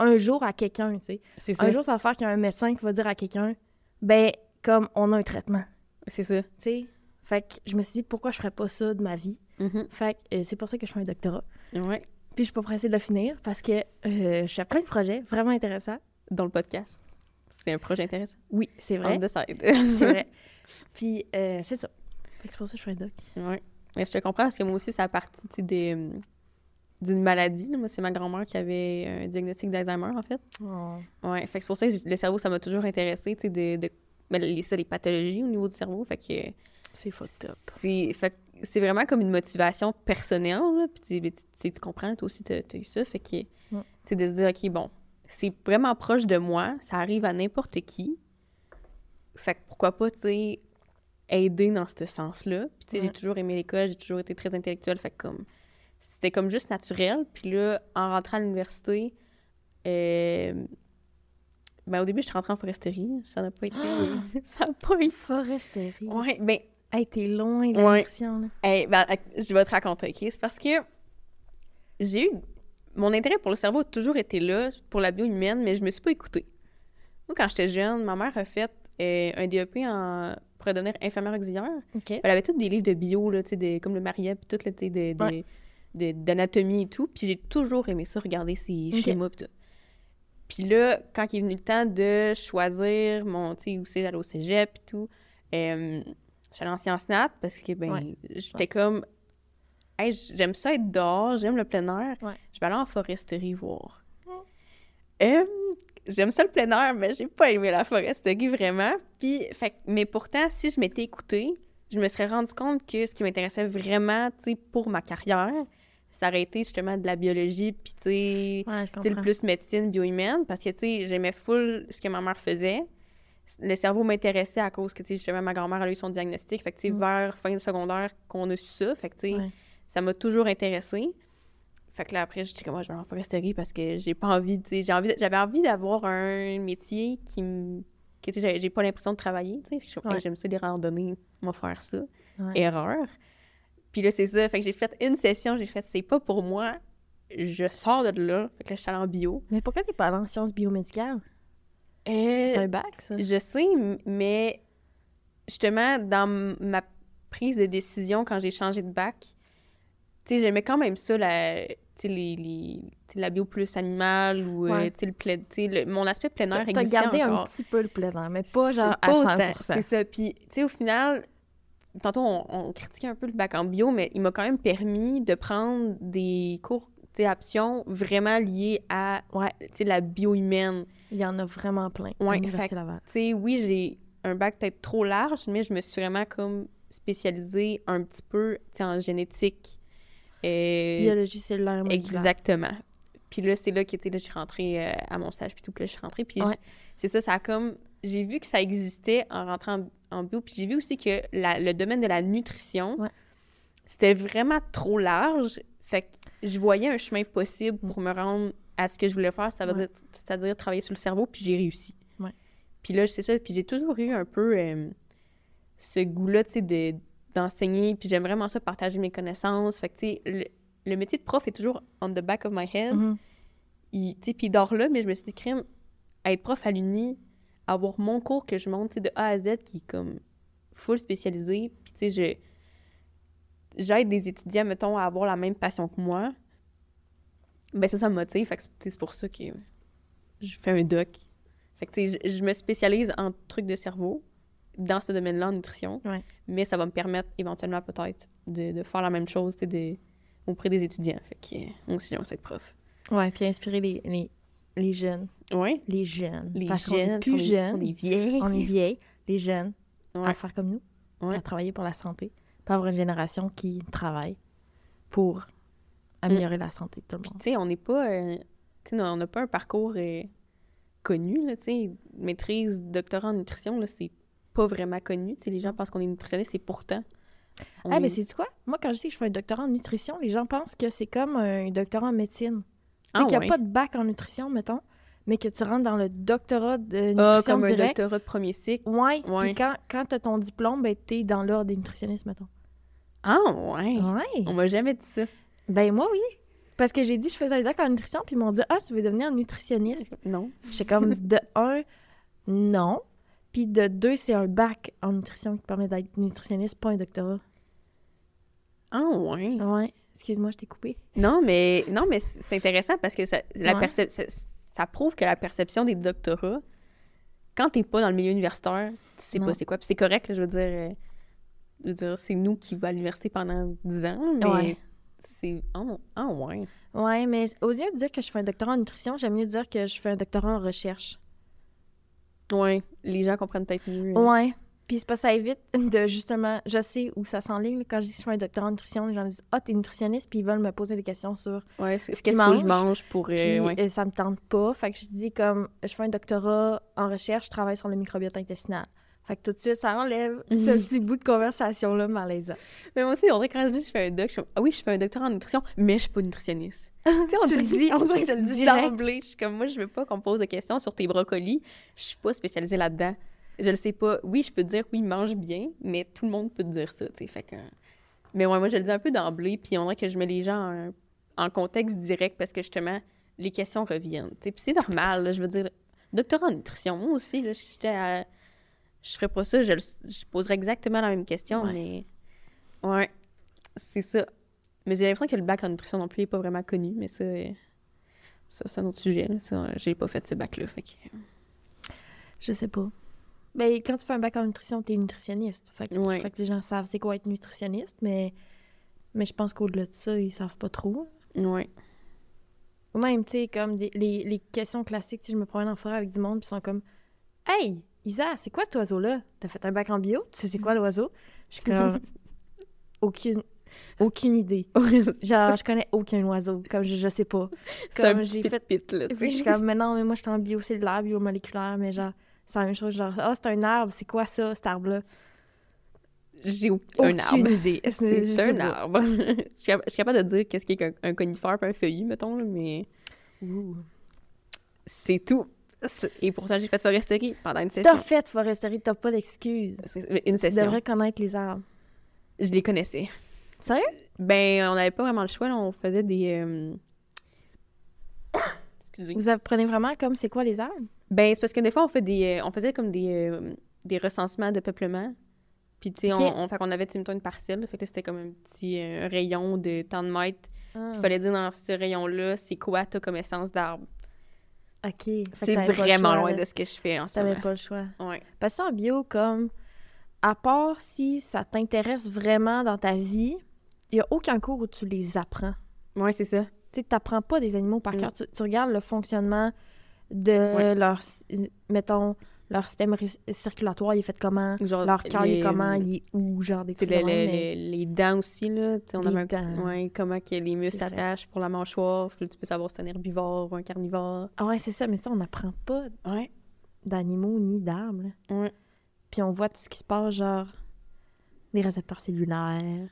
un jour à quelqu'un, tu sais. C'est ça. Un jour, ça va faire qu'il y a un médecin qui va dire à quelqu'un, ben, comme on a un traitement, C'est ça. tu sais. Fait que je me suis dit, pourquoi je ferais pas ça de ma vie? Mhm. Fait que euh, c'est pour ça que je fais un doctorat. Ouais. Puis je suis pas pressée de le finir parce que euh, je fais plein de projets vraiment intéressants. Dans le podcast. C'est un projet intéressant. Oui, c'est vrai. On c'est vrai. Puis euh, c'est ça. Fait que c'est pour ça que je fais un doc. Ouais. Mais je te comprends parce que moi aussi, ça a partie des, euh, d'une maladie. Moi, c'est ma grand-mère qui avait un diagnostic d'Alzheimer, en fait. Ouais. Fait que c'est pour ça que le cerveau, ça m'a toujours intéressé, tu sais, de, de ben, les, ça, les pathologies au niveau du cerveau. Fait que C'est fucked up. c'est, fait que c'est vraiment comme une motivation personnelle. Là. Puis tu, ben, tu, comprends, toi aussi, t'as, t'as eu ça. Fait que Mm. c'est de se dire, OK, bon, c'est vraiment proche de moi. Ça arrive à n'importe qui. Fait que pourquoi pas, tu sais, aider dans ce sens-là. Puis tu sais, j'ai toujours aimé l'école, j'ai toujours été très intellectuelle. Fait que comme, c'était comme juste naturel. Puis là, en rentrant à l'université, euh, ben, au début, je suis rentrée en foresterie. Ça n'a pas été... ça n'a pas été... Foresterie. Ouais, ben, Hey, t'es loin de la Ouais. nutrition, là. Hey, ben, je vais te raconter, OK? C'est parce que j'ai eu... Mon intérêt pour le cerveau a toujours été là, pour la bio humaine, mais je me suis pas écoutée. Moi, quand j'étais jeune, ma mère a fait euh, un DEP en... pour devenir infirmière auxiliaire. Elle avait tous des livres de bio, là, tu sais, de- comme le Maria, puis tout, là, tu sais, de- de- Ouais. D'anatomie et tout. Puis j'ai toujours aimé ça, regarder ces schémas, puis tout. Puis là, quand il est venu le temps de choisir mon, tu sais, où c'est, j'allais au cégep, puis tout, euh, j'allais en sciences nat parce que, ben, Ouais. j'étais comme, hey, j'aime ça être dehors, j'aime le plein air, Ouais. je vais aller en foresterie voir. Euh, j'aime ça le plein air, mais j'ai pas aimé la foresterie vraiment. Puis, fait, mais pourtant, si je m'étais écoutée, je me serais rendu compte que ce qui m'intéressait vraiment, tu sais, pour ma carrière, été justement de la biologie, puis tu sais, Ouais, plus médecine, biohumaine, parce que, tu sais, j'aimais full ce que ma mère faisait. le cerveau m'intéressait à cause que, tu sais, justement, ma grand-mère a eu son diagnostic. Fait que, tu sais, Mm. vers fin de secondaire qu'on a su ça. Fait que, tu sais, Ouais. ça m'a toujours intéressée. Fait que là, après, j'étais comme, moi, je vais en foresterie parce que j'ai pas envie, tu sais, j'avais envie d'avoir un métier qui me. que, tu sais, j'ai- pas l'impression de travailler, tu sais. Suis comme, Ouais. J'aime ça, les randonnées, on va faire ça. Erreur. Puis là, c'est ça. Fait que j'ai fait une session, j'ai fait, c'est pas pour moi, je sors de là. Fait que là, je suis allée en bio. Mais pourquoi t'es pas allée en sciences biomédicales? Euh, C'est un bac, ça? Je sais, mais justement, dans ma prise de décision quand j'ai changé de bac, tu sais, j'aimais quand même ça, la, tu sais, les, la bio plus animale ou euh, Ouais. tu sais, le plein- le- mon aspect plein air T'as t'as existait gardé encore. un petit peu le plein air, mais pas genre à pas 100%. autant, C'est ça. Puis, tu sais, au final, tantôt, on, on critiquait un peu le bac en bio, mais il m'a quand même permis de prendre des cours, tu sais, options vraiment liés à, Ouais. la bio humaine. Il y en a vraiment plein. Ouais, fait- oui, j'ai un bac peut-être trop large, mais je me suis vraiment comme spécialisée un petit peu, en génétique. Euh, Biologie cellulaire moléculaire. Exactement. Puis là, c'est là que, là, je suis rentrée euh, à mon stage, puis tout, puis là, je suis rentrée. Puis Ouais. c'est ça, ça a comme... J'ai vu que ça existait en rentrant en, en bio, puis j'ai vu aussi que la- le domaine de la nutrition, Ouais. c'était vraiment trop large. Fait que je voyais un chemin possible pour me rendre à ce que je voulais faire, ça veut Ouais. dire, c'est-à-dire travailler sur le cerveau, puis j'ai réussi. Ouais. Puis là, c'est ça, puis j'ai toujours eu un peu euh, ce goût-là, tu sais, de- d'enseigner, puis j'aime vraiment ça, partager mes connaissances. Fait que, tu sais, le, le métier de prof est toujours on the back of my head. Il- tu sais, puis il dort là, mais je me suis dit, crime, être prof à l'uni, avoir mon cours que je monte, de A à Z, qui est comme full spécialisé, puis tu sais, j'aide des étudiants, mettons, à avoir la même passion que moi, ben ça, ça me motive. Fait que c'est- pour ça que je fais un doc. Fait que, tu sais, je, je me spécialise en trucs de cerveau dans ce domaine-là, en nutrition. Ouais. Mais ça va me permettre éventuellement, peut-être, de, de faire la même chose, tu sais, de- auprès des étudiants. Fait que moi aussi, ça être prof. Ouais, puis inspirer les, les, les jeunes. Ouais. Les jeunes. Les Parce est jeunes, plus on est- jeunes. On est vieilles. On est vieilles. Les jeunes. Ouais. À faire comme nous. Ouais. À travailler pour la santé. Pas avoir une génération qui travaille pour améliorer la santé de tout le Puis, monde. tu sais, on n'est pas. euh, tu sais, on n'a pas un parcours euh, connu, là, tu sais. Maîtrise, doctorat en nutrition, là, c'est pas vraiment connu. Tu sais, les gens pensent qu'on est nutritionniste, et pourtant. Ah, est- mais c'est quoi? Moi, quand je dis que je fais un doctorat en nutrition, les gens pensent que c'est comme un doctorat en médecine. Ah, qu'il n'y a pas de bac en nutrition, mettons, mais que tu rentres dans le doctorat de Ah, nutrition comme un doctorat de premier cycle. Ouais, Ouais. puis quand, quand tu as ton diplôme, ben, tu es dans l'ordre des nutritionnistes, mettons. Ah, ouais. Ouais. On m'a jamais dit ça. Ben, moi, oui. Parce que j'ai dit je faisais un doc en nutrition, puis ils m'ont dit Ah, tu veux devenir nutritionniste Non. J'étais comme de un, non. Puis de deux, c'est un bac en nutrition qui te permet d'être nutritionniste, pas un doctorat. Ah, ouais. Ouais. Excuse-moi, je t'ai coupé. Non, mais, non, mais c'est intéressant parce que ça, la Ouais. percep- ça, ça prouve que la perception des doctorats, quand t'es pas dans le milieu universitaire, tu sais Non. pas c'est quoi. Puis c'est correct, là, je veux dire. euh, je veux dire, c'est nous qui va à l'université pendant 10 ans, mais Ouais. c'est. Ah, ah, ouais. Ouais, mais au lieu de dire que je fais un doctorat en nutrition, j'aime mieux dire que je fais un doctorat en recherche. Ouais. Les gens comprennent peut-être mieux. Ouais. Puis c'est pas ça évite de justement, je sais où ça s'enligne. Quand je dis que je fais un doctorat en nutrition, les gens me disent Ah, t'es nutritionniste, puis ils veulent me poser des questions sur. Ouais, Ce ce que je mange pour. euh, Puis ouais. euh, ça me tente pas. Fait que je dis comme, je fais un doctorat en recherche, je travaille sur le microbiote intestinal. Fait que tout de suite, ça enlève ce petit bout de conversation-là malaisant. Mais moi aussi, on dirait quand je dis que je fais un doc, je suis ah oui, je fais un doctorat en nutrition, mais je suis pas nutritionniste. tu sais, on le dis on dirait que je le dis d'emblée. Je suis comme, moi, je veux pas qu'on me pose des questions sur tes brocolis. Je suis pas spécialisée là-dedans. Je le sais pas. Oui, je peux te dire, oui, mange bien, mais tout le monde peut te dire ça, tu sais. Fait que. Mais ouais, moi, je le dis un peu d'emblée, puis on dirait que je mets les gens en, en contexte direct parce que justement, les questions reviennent. Puis c'est normal, là, je veux dire, doctorat en nutrition, moi aussi, là, si j'étais à- Je ferais pas ça, je, le- je poserais exactement la même question, Ouais. mais. Ouais, c'est ça. Mais j'ai l'impression que le bac en nutrition non plus n'est pas vraiment connu, mais ça, ça c'est un autre sujet. Là. Ça, j'ai pas fait ce bac-là. Fait que... Je sais pas. Ben, quand tu fais un bac en nutrition, t'es nutritionniste. Fait que, Ouais. fait que les gens savent c'est quoi être nutritionniste, mais, mais je pense qu'au-delà de ça, ils savent pas trop. Ouais. Ou même, tu sais, comme des- les, les questions classiques, tu je me promène en forêt avec du monde, puis ils sont comme Hey, Isa, c'est quoi cet oiseau-là? T'as fait un bac en bio? Tu sais, c'est quoi l'oiseau? Je suis comme aucune, aucune idée. Genre, je connais aucun oiseau. Comme je, je sais pas. Comme j'ai fait. pit-pit, là, tu Puis je suis comme, mais non, mais moi, je suis en biocellulaire, biomoléculaire, mais genre, C'est la même chose, genre, ah, c'est un arbre, c'est quoi ça, cet arbre-là? J'ai Aucune un arbre. idée. C'est un pas. arbre. je, suis cap- je suis capable de dire qu'est-ce qu'est un, un conifère puis un feuillu, mettons, là, mais c'est tout. Et pourtant, j'ai fait foresterie pendant une session. T'as fait foresterie, t'as pas d'excuses. Une Tu session. devrais connaître les arbres. Je les connaissais. Sérieux? Ben, on n'avait pas vraiment le choix, là, on faisait des... euh, Excusez. Vous apprenez vraiment comme c'est quoi les arbres? Ben, c'est parce que des fois, on, fait des, euh, on faisait comme des, euh, des recensements de peuplement. Puis, tu sais, on, on, fait qu'on avait, mettons, une parcelle. Fait que c'était comme un petit euh, rayon de tant de mètres. Il fallait dire dans ce rayon-là, c'est quoi t'as comme essence d'arbre? OK. C'est t'avais vraiment choix, loin là. de ce que je fais en ce T'avais moment. pas le choix. Ouais. Parce que en bio, comme, à part si ça t'intéresse vraiment dans ta vie, il y a aucun cours où tu les apprends. Ouais, c'est ça. Tu sais, t'apprends pas des animaux par Mm. cœur. Tu, tu regardes le fonctionnement de Ouais. leur, mettons, leur système circulatoire, il est fait comment, Genre, leur cœur, il est comment, il est où, genre des trucs même, les- mais- les- les dents aussi, là. On Les avait un- dents. Ouais, comment que les muscles s'attachent pour la mâchoire. Tu peux savoir si c'est un herbivore ou un carnivore. Ah ouais, c'est ça, mais tu sais, on n'apprend pas Ouais. d'animaux ni d'arbres. Ouais. Puis on voit tout ce qui se passe, genre les récepteurs cellulaires,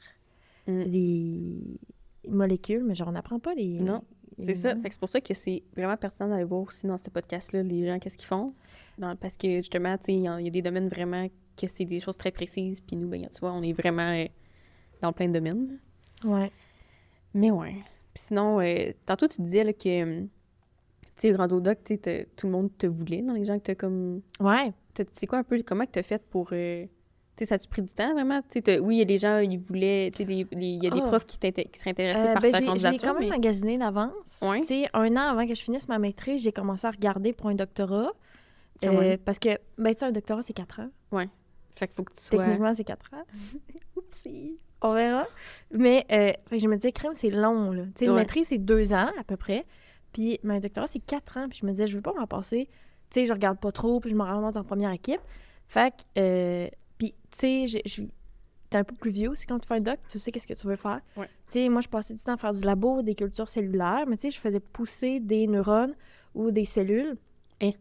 Mm. les molécules, mais genre on n'apprend pas les. Non, C'est ça. Fait c'est pour ça que c'est vraiment pertinent d'aller voir aussi dans ce podcast-là les gens, qu'est-ce qu'ils font. Dans- parce que justement, tu il y, a il y a des domaines vraiment que c'est des choses très précises. Puis nous, ben, tu vois, on est vraiment euh, dans plein de domaines. Ouais. Mais ouais. Puis sinon, euh, tantôt, tu disais là, que, euh, tu sais, Rando Doc, tu tout le monde te voulait dans les gens que t'as comme. Ouais. C'est quoi un peu, comment que t'as fait pour. euh, tu sais, ça a-tu pris du temps vraiment? Oui, il y a des gens, ils voulaient. Il y a des Ah. profs qui, qui seraient intéressés Euh, par ben, ta j'ai- j'ai candidature. quand même mais- magasiné d'avance. Ouais. Tu sais, un an avant que je finisse ma maîtrise, j'ai commencé à regarder pour un doctorat. Ah Euh, ouais. Parce que, ben, tu sais, un doctorat, c'est quatre ans. Fait qu'il faut que tu sois. Techniquement, c'est quatre ans. Oupsie. On verra. Mais, euh, fait que je me disais, crème, c'est long, là. Tu sais, une Ouais. maîtrise, c'est deux ans, à peu près. Puis, mais un doctorat, c'est quatre ans. Puis je me disais, je veux pas m'en passer. Tu sais, je regarde pas trop, puis je me ramasse en première équipe. Fait que, euh, tu sais, t'es un peu plus vieux aussi quand tu fais un doc, tu sais qu'est-ce que tu veux faire. Ouais. Tu sais, moi, je passais du temps à faire du labo, des cultures cellulaires, mais tu sais, je faisais pousser des neurones ou des cellules. Hein?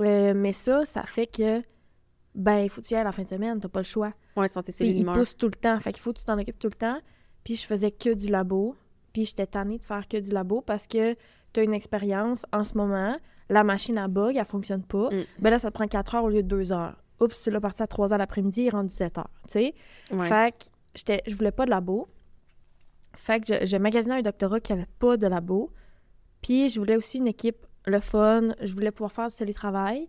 Euh, mais ça, ça fait que, ben, il faut que tu y ailles à la fin de semaine, t'as pas le choix. Ouais, santé Tu sais, cellulaire. il pousse tout le temps. Fait qu'il faut que tu t'en occupes tout le temps. Puis je faisais que du labo. Puis j'étais tannée de faire que du labo parce que tu as une expérience en ce moment. La machine à bug, elle fonctionne pas. Mm. Ben là, ça te prend 4 heures au lieu de 2 heures. Oups, l'as parti à 3 heures l'après-midi, il est rendu 7 heures. Tu sais? Ouais. Fait que je voulais pas de labo. Fait que je, je magasinais un doctorat qui avait pas de labo. Puis je voulais aussi une équipe le fun. Je voulais pouvoir faire du télétravail.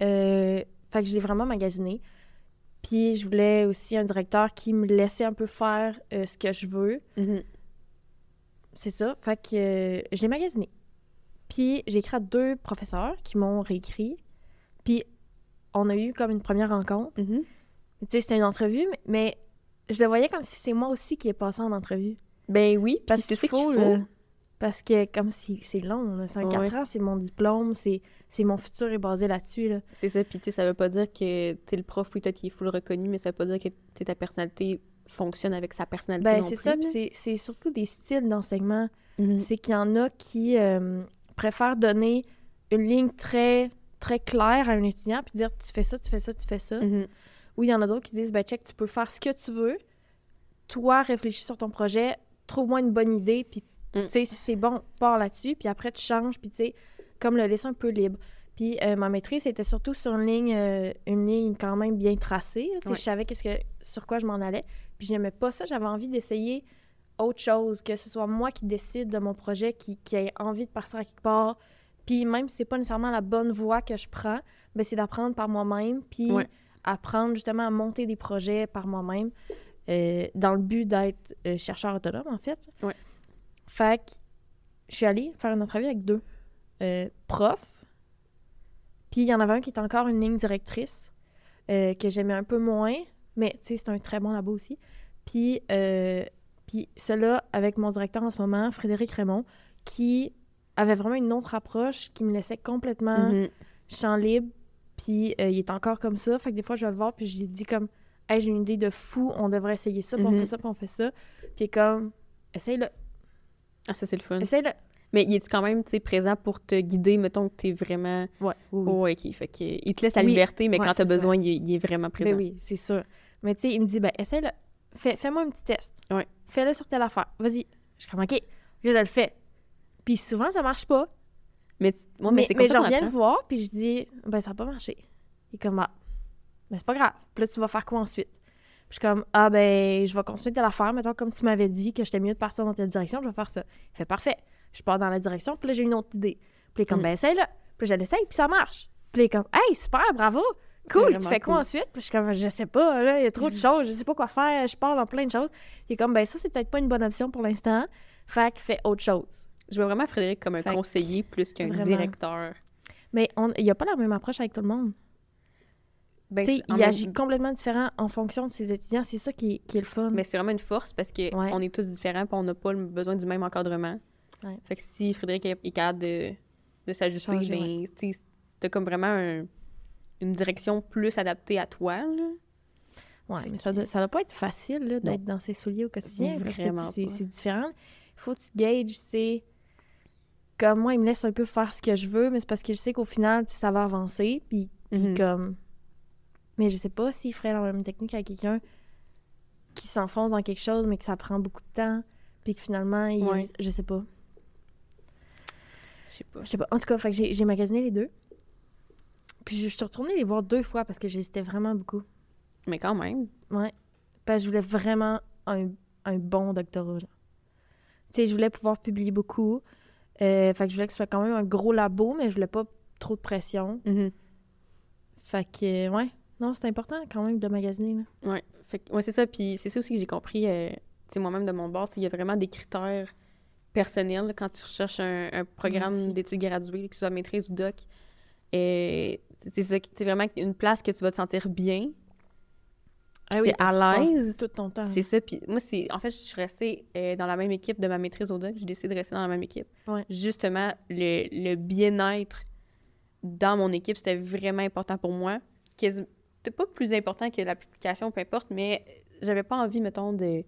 Euh, fait que je l'ai vraiment magasiné. Puis je voulais aussi un directeur qui me laissait un peu faire euh, ce que je veux. Mhm. C'est ça. Fait que euh, je l'ai magasiné. Puis j'ai écrit à deux professeurs qui m'ont réécrit. Puis on a eu comme une première rencontre. Mhm. Tu sais, c'était une entrevue, mais, mais je le voyais comme si c'est moi aussi qui est passé en entrevue. Ben oui, Parce que c'est faut, faut. là. Parce que comme si c'est long, là. c'est un Ouais. 4 ans, c'est mon diplôme, c'est mon futur est basé là-dessus. Là. C'est ça, puis tu sais, ça veut pas dire que t'es le prof, oui, peut-être qu'il est full reconnu, mais ça veut pas dire que ta personnalité fonctionne avec sa personnalité Ben, c'est ça, puis c'est- surtout des styles d'enseignement. Mhm. C'est qu'il y en a qui euh, préfèrent donner une ligne très, très claire à un étudiant, puis dire tu fais ça, tu fais ça, tu fais ça. Mhm. Ou il y en a d'autres qui disent ben check, tu peux faire ce que tu veux. Toi, réfléchis sur ton projet, trouve-moi une bonne idée, puis Mm. tu sais, si c'est bon, pars là-dessus, puis après tu changes, puis tu sais, comme le laisser un peu libre. Puis euh, ma maîtrise était surtout sur une ligne, euh, une ligne quand même bien tracée. là. Tu sais, Ouais. Je savais qu'est-ce que, sur quoi je m'en allais. Puis j'aimais pas ça, j'avais envie d'essayer autre chose, que ce soit moi qui décide de mon projet, qui, qui ait envie de partir à quelque part. Puis même si c'est pas nécessairement la bonne voie que je prends, ben c'est d'apprendre par moi-même, puis Ouais. apprendre justement à monter des projets par moi-même, euh, dans le but d'être euh, chercheur autonome, en fait. Ouais. Fait que je suis allée faire une entrevue avec deux euh, profs. Puis il y en avait un qui était encore une ligne directrice, que j'aimais un peu moins, mais tu sais, c'est un très bon labo aussi. Puis, puis cela avec mon directeur en ce moment, Frédéric Raymond, qui avait vraiment une autre approche qui me laissait complètement Mhm. champ libre. Puis euh, il est encore comme ça. Fait que des fois, je vais le voir, puis j'ai dit comme, hey, j'ai une idée de fou, on devrait essayer ça, puis on Mhm. fait ça, puis on fait ça. Puis il est comme, essaye-le, Ah, ça, c'est le fun. essaye-le. Mais il est quand même, tu présent pour te guider, mettons que t'es vraiment... Ouais, oui, oui. Oh. Fait que, il te laisse la Oui. liberté, mais Ouais, quand t'as c'est ça. besoin, il, est- il est vraiment présent. Ben oui, c'est sûr. Mais tu sais, il me dit, ben, essaye-le. Fais, fais-moi un petit test. Ouais. Fais-le sur telle affaire. Vas-y. Je suis comme, OK. Là, je le fais. Puis souvent, ça marche pas. Mais, tu- ouais, mais, mais c'est mais comme ça je qu'on reviens le voir, puis je dis, ben, ça n'a pas marché. Il est comme, ah, ben, c'est pas grave. Puis là, tu vas faire quoi ensuite? Puis je suis comme, ah, ben, je vais continuer telle affaire. Mettons, comme tu m'avais dit que j'étais mieux de partir dans telle direction, je vais faire ça. Il fait, parfait. Je pars dans la direction, puis là, j'ai une autre idée. Puis il est comme, Mm. ben, essaye-le. Puis je l'essaye, puis ça marche. Puis il est comme, hey, super, bravo. Cool, tu fais quoi cool. ensuite? Puis je suis comme, je sais pas, là, il y a trop de choses, je sais pas quoi faire, je pars dans plein de choses. Il est comme, ben, ça, c'est peut-être pas une bonne option pour l'instant. Fait que fais autre chose. Je vois vraiment Frédéric comme un Fait conseiller plus qu'un directeur. Mais il n'y a pas la même approche avec tout le monde. Ben, il même- agit complètement différent en fonction de ses étudiants. C'est ça qui est, qui est le fun. Mais c'est vraiment une force parce que Ouais. on est tous différents puis on n'a pas besoin du même encadrement. Ouais. Fait que si Frédéric est capable de, de s'ajuster, ben, t'as comme vraiment un- une direction plus adaptée à toi, là. Ouais, Fait mais que- ça doit, ça doit pas être facile d'être dans ses souliers au quotidien. parce que, c'est différent. Il faut que tu gages, c'est comme moi, il me laisse un peu faire ce que je veux, mais c'est parce qu'il sait qu'au final, ça va avancer. Puis, puis Mhm. comme. Mais je sais pas s'il ferait la même technique avec quelqu'un qui s'enfonce dans quelque chose, mais que ça prend beaucoup de temps. Puis que finalement, il... Ouais. je sais pas. Je sais pas. Je sais pas. En tout cas, j'ai magasiné les deux. Puis je je suis retournée les voir deux fois parce que j'hésitais vraiment beaucoup. Mais quand même. Ouais. Parce que je voulais vraiment un, un bon doctorat. Tu sais, je voulais pouvoir publier beaucoup. Euh, fait que je voulais que ce soit quand même un gros labo, mais je voulais pas trop de pression. Mhm. Fait que, euh, ouais. Non, c'est important quand même de magasiner. Là. Ouais. Fait que- ouais, c'est ça. Puis c'est ça aussi que j'ai compris, euh, moi-même de mon bord, il y a vraiment des critères personnels là, quand tu recherches un, programme d'études graduées, que ce soit maîtrise ou doc. Et c'est ça, c'est vraiment une place que tu vas te sentir bien. Ah C'est que à l'aise. Tout ton temps. C'est ça. Puis moi, c'est en fait, je suis restée euh, dans la même équipe de ma maîtrise au doc. J'ai décidé de rester dans la même équipe. Ouais. Justement, le, le bien-être dans mon équipe, c'était vraiment important pour moi. C'était pas plus important que la publication, peu importe, mais j'avais pas envie, mettons, de,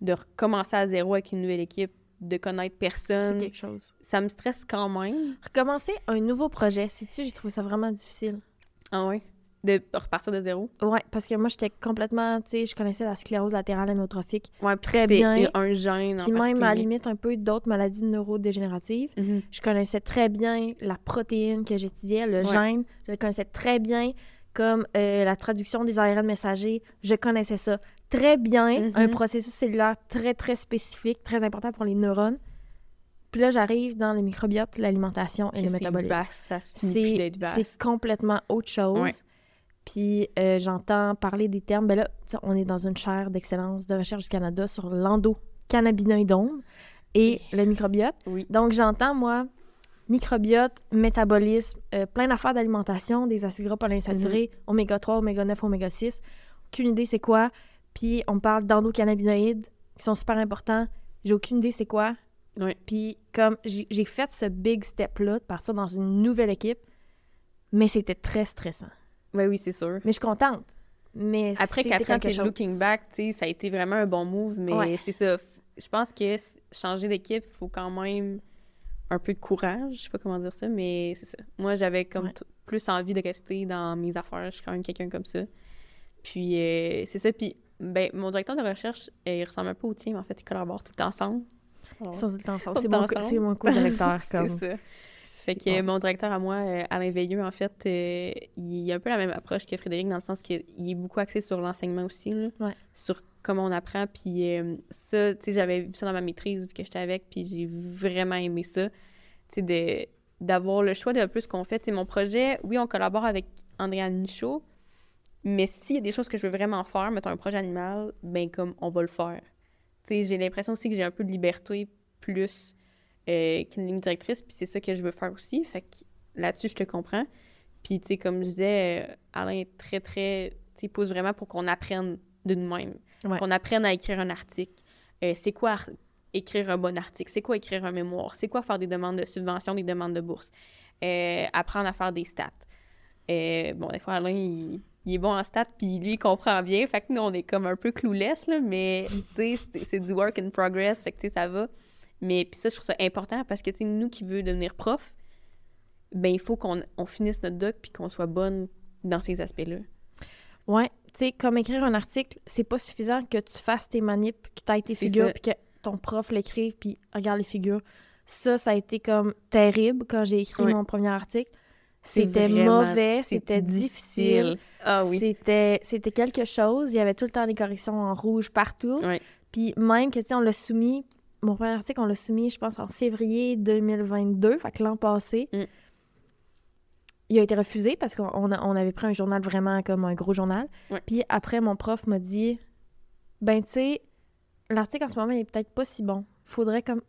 de recommencer à zéro avec une nouvelle équipe, de connaître C'est personne. quelque chose. Ça me stresse quand même. Recommencer un nouveau projet, sais-tu, j'ai trouvé ça vraiment difficile? Ah ouais? De repartir de zéro. Ouais, parce que moi, j'étais complètement, tu sais, je connaissais la sclérose latérale amyotrophique, Ouais, Très bien. Un gène. puis même à la limite un peu d'autres maladies neurodégénératives. Mhm. Je connaissais très bien la protéine que j'étudiais, le Ouais. gène. Je le connaissais très bien, comme euh, la traduction des ARN messagers. Je connaissais ça très bien. Mhm. Un processus cellulaire très, très spécifique, très important pour les neurones. Puis là, j'arrive dans le microbiote, l'alimentation et le c'est métabolisme. c'est complètement autre chose. Ouais. Puis euh, j'entends parler des termes. Ben là, on est dans une chaire d'excellence de recherche du Canada sur l'endocannabinoïdome et le microbiote. Oui. Donc j'entends, moi, microbiote, métabolisme, euh, plein d'affaires d'alimentation, des acides gras polyinsaturés, Mhm. oméga 3, oméga 9, oméga 6. Aucune idée c'est quoi. Puis on parle d'endocannabinoïdes qui sont super importants. J'ai aucune idée c'est quoi. Ouais. Puis comme j'ai j'ai fait ce big step-là, de partir dans une nouvelle équipe, mais c'était très stressant. Oui, oui, c'est sûr. Mais je suis contente. Mais Après quatre ans, c'est looking back, tu sais, ça a été vraiment un bon move, mais Ouais. c'est ça. Je pense que changer d'équipe, il faut quand même un peu de courage. Je sais pas comment dire ça, mais c'est ça. Moi, j'avais comme Ouais. plus envie de rester dans mes affaires. Je suis quand même quelqu'un comme ça. Puis euh, c'est ça. Puis ben, mon directeur de recherche, euh, il ressemble un peu au tien, mais en fait, ils collaborent tout le temps ensemble. Ils sont tout le temps ensemble. C'est mon, co- mon co-directeur. c'est comme. ça. Fait que C'est bon. mon directeur à moi, euh, Alain Veilleux, en fait, euh, il a un peu la même approche que Frédéric, dans le sens qu'il est beaucoup axé sur l'enseignement aussi, là, Ouais. sur comment on apprend. Puis euh, ça, tu sais, j'avais vu ça dans ma maîtrise, vu que j'étais avec, puis j'ai vraiment aimé ça. Tu sais, d'avoir le choix de ce qu'on fait. Sais, mon projet, oui, on collabore avec Andréane Michaud, mais s'il y a des choses que je veux vraiment faire, mettons un projet animal, ben comme on va le faire. Tu sais, j'ai l'impression aussi que j'ai un peu de liberté plus euh, qu'une ligne directrice, puis c'est ça que je veux faire aussi. Fait que là-dessus, je te comprends. Puis, tu sais, comme je disais, euh, Alain est très, très. Tu sais, pousse vraiment pour qu'on apprenne de nous-mêmes. Ouais. Qu'on apprenne à écrire un article. Euh, c'est quoi écrire un bon article? C'est quoi écrire un mémoire? C'est quoi faire des demandes de subvention, des demandes de bourse? Euh, apprendre à faire des stats. Euh, bon, des fois, Alain, il, il est bon en stats, puis lui, il comprend bien. Fait que nous, on est comme un peu clueless, là, mais tu sais, c'est- c'est du work in progress, fait que tu sais, ça va. Mais puis ça, je trouve ça important parce que, tu sais, nous qui veut devenir prof, ben il faut qu'on on finisse notre doc puis qu'on soit bonne dans ces aspects-là. Ouais, tu sais, comme écrire un article, c'est pas suffisant que tu fasses tes manips, que tu aies tes figures, puis que ton prof l'écrive, puis regarde les figures. Ça, ça a été comme terrible quand j'ai écrit Ouais. mon premier article. C'était mauvais, c'était difficile. Ah oui. C'était, c'était quelque chose. Il y avait tout le temps des corrections en rouge partout. Ouais. Puis même que, tu sais, on l'a soumis, mon premier article, on l'a soumis, je pense, en février 2022, fait que l'an passé. Mm. Il a été refusé parce qu'on on avait pris un journal vraiment comme un gros journal. Ouais. Puis après, mon prof m'a dit, ben, tu sais, l'article en ce moment, il est peut-être pas si bon. Faudrait comme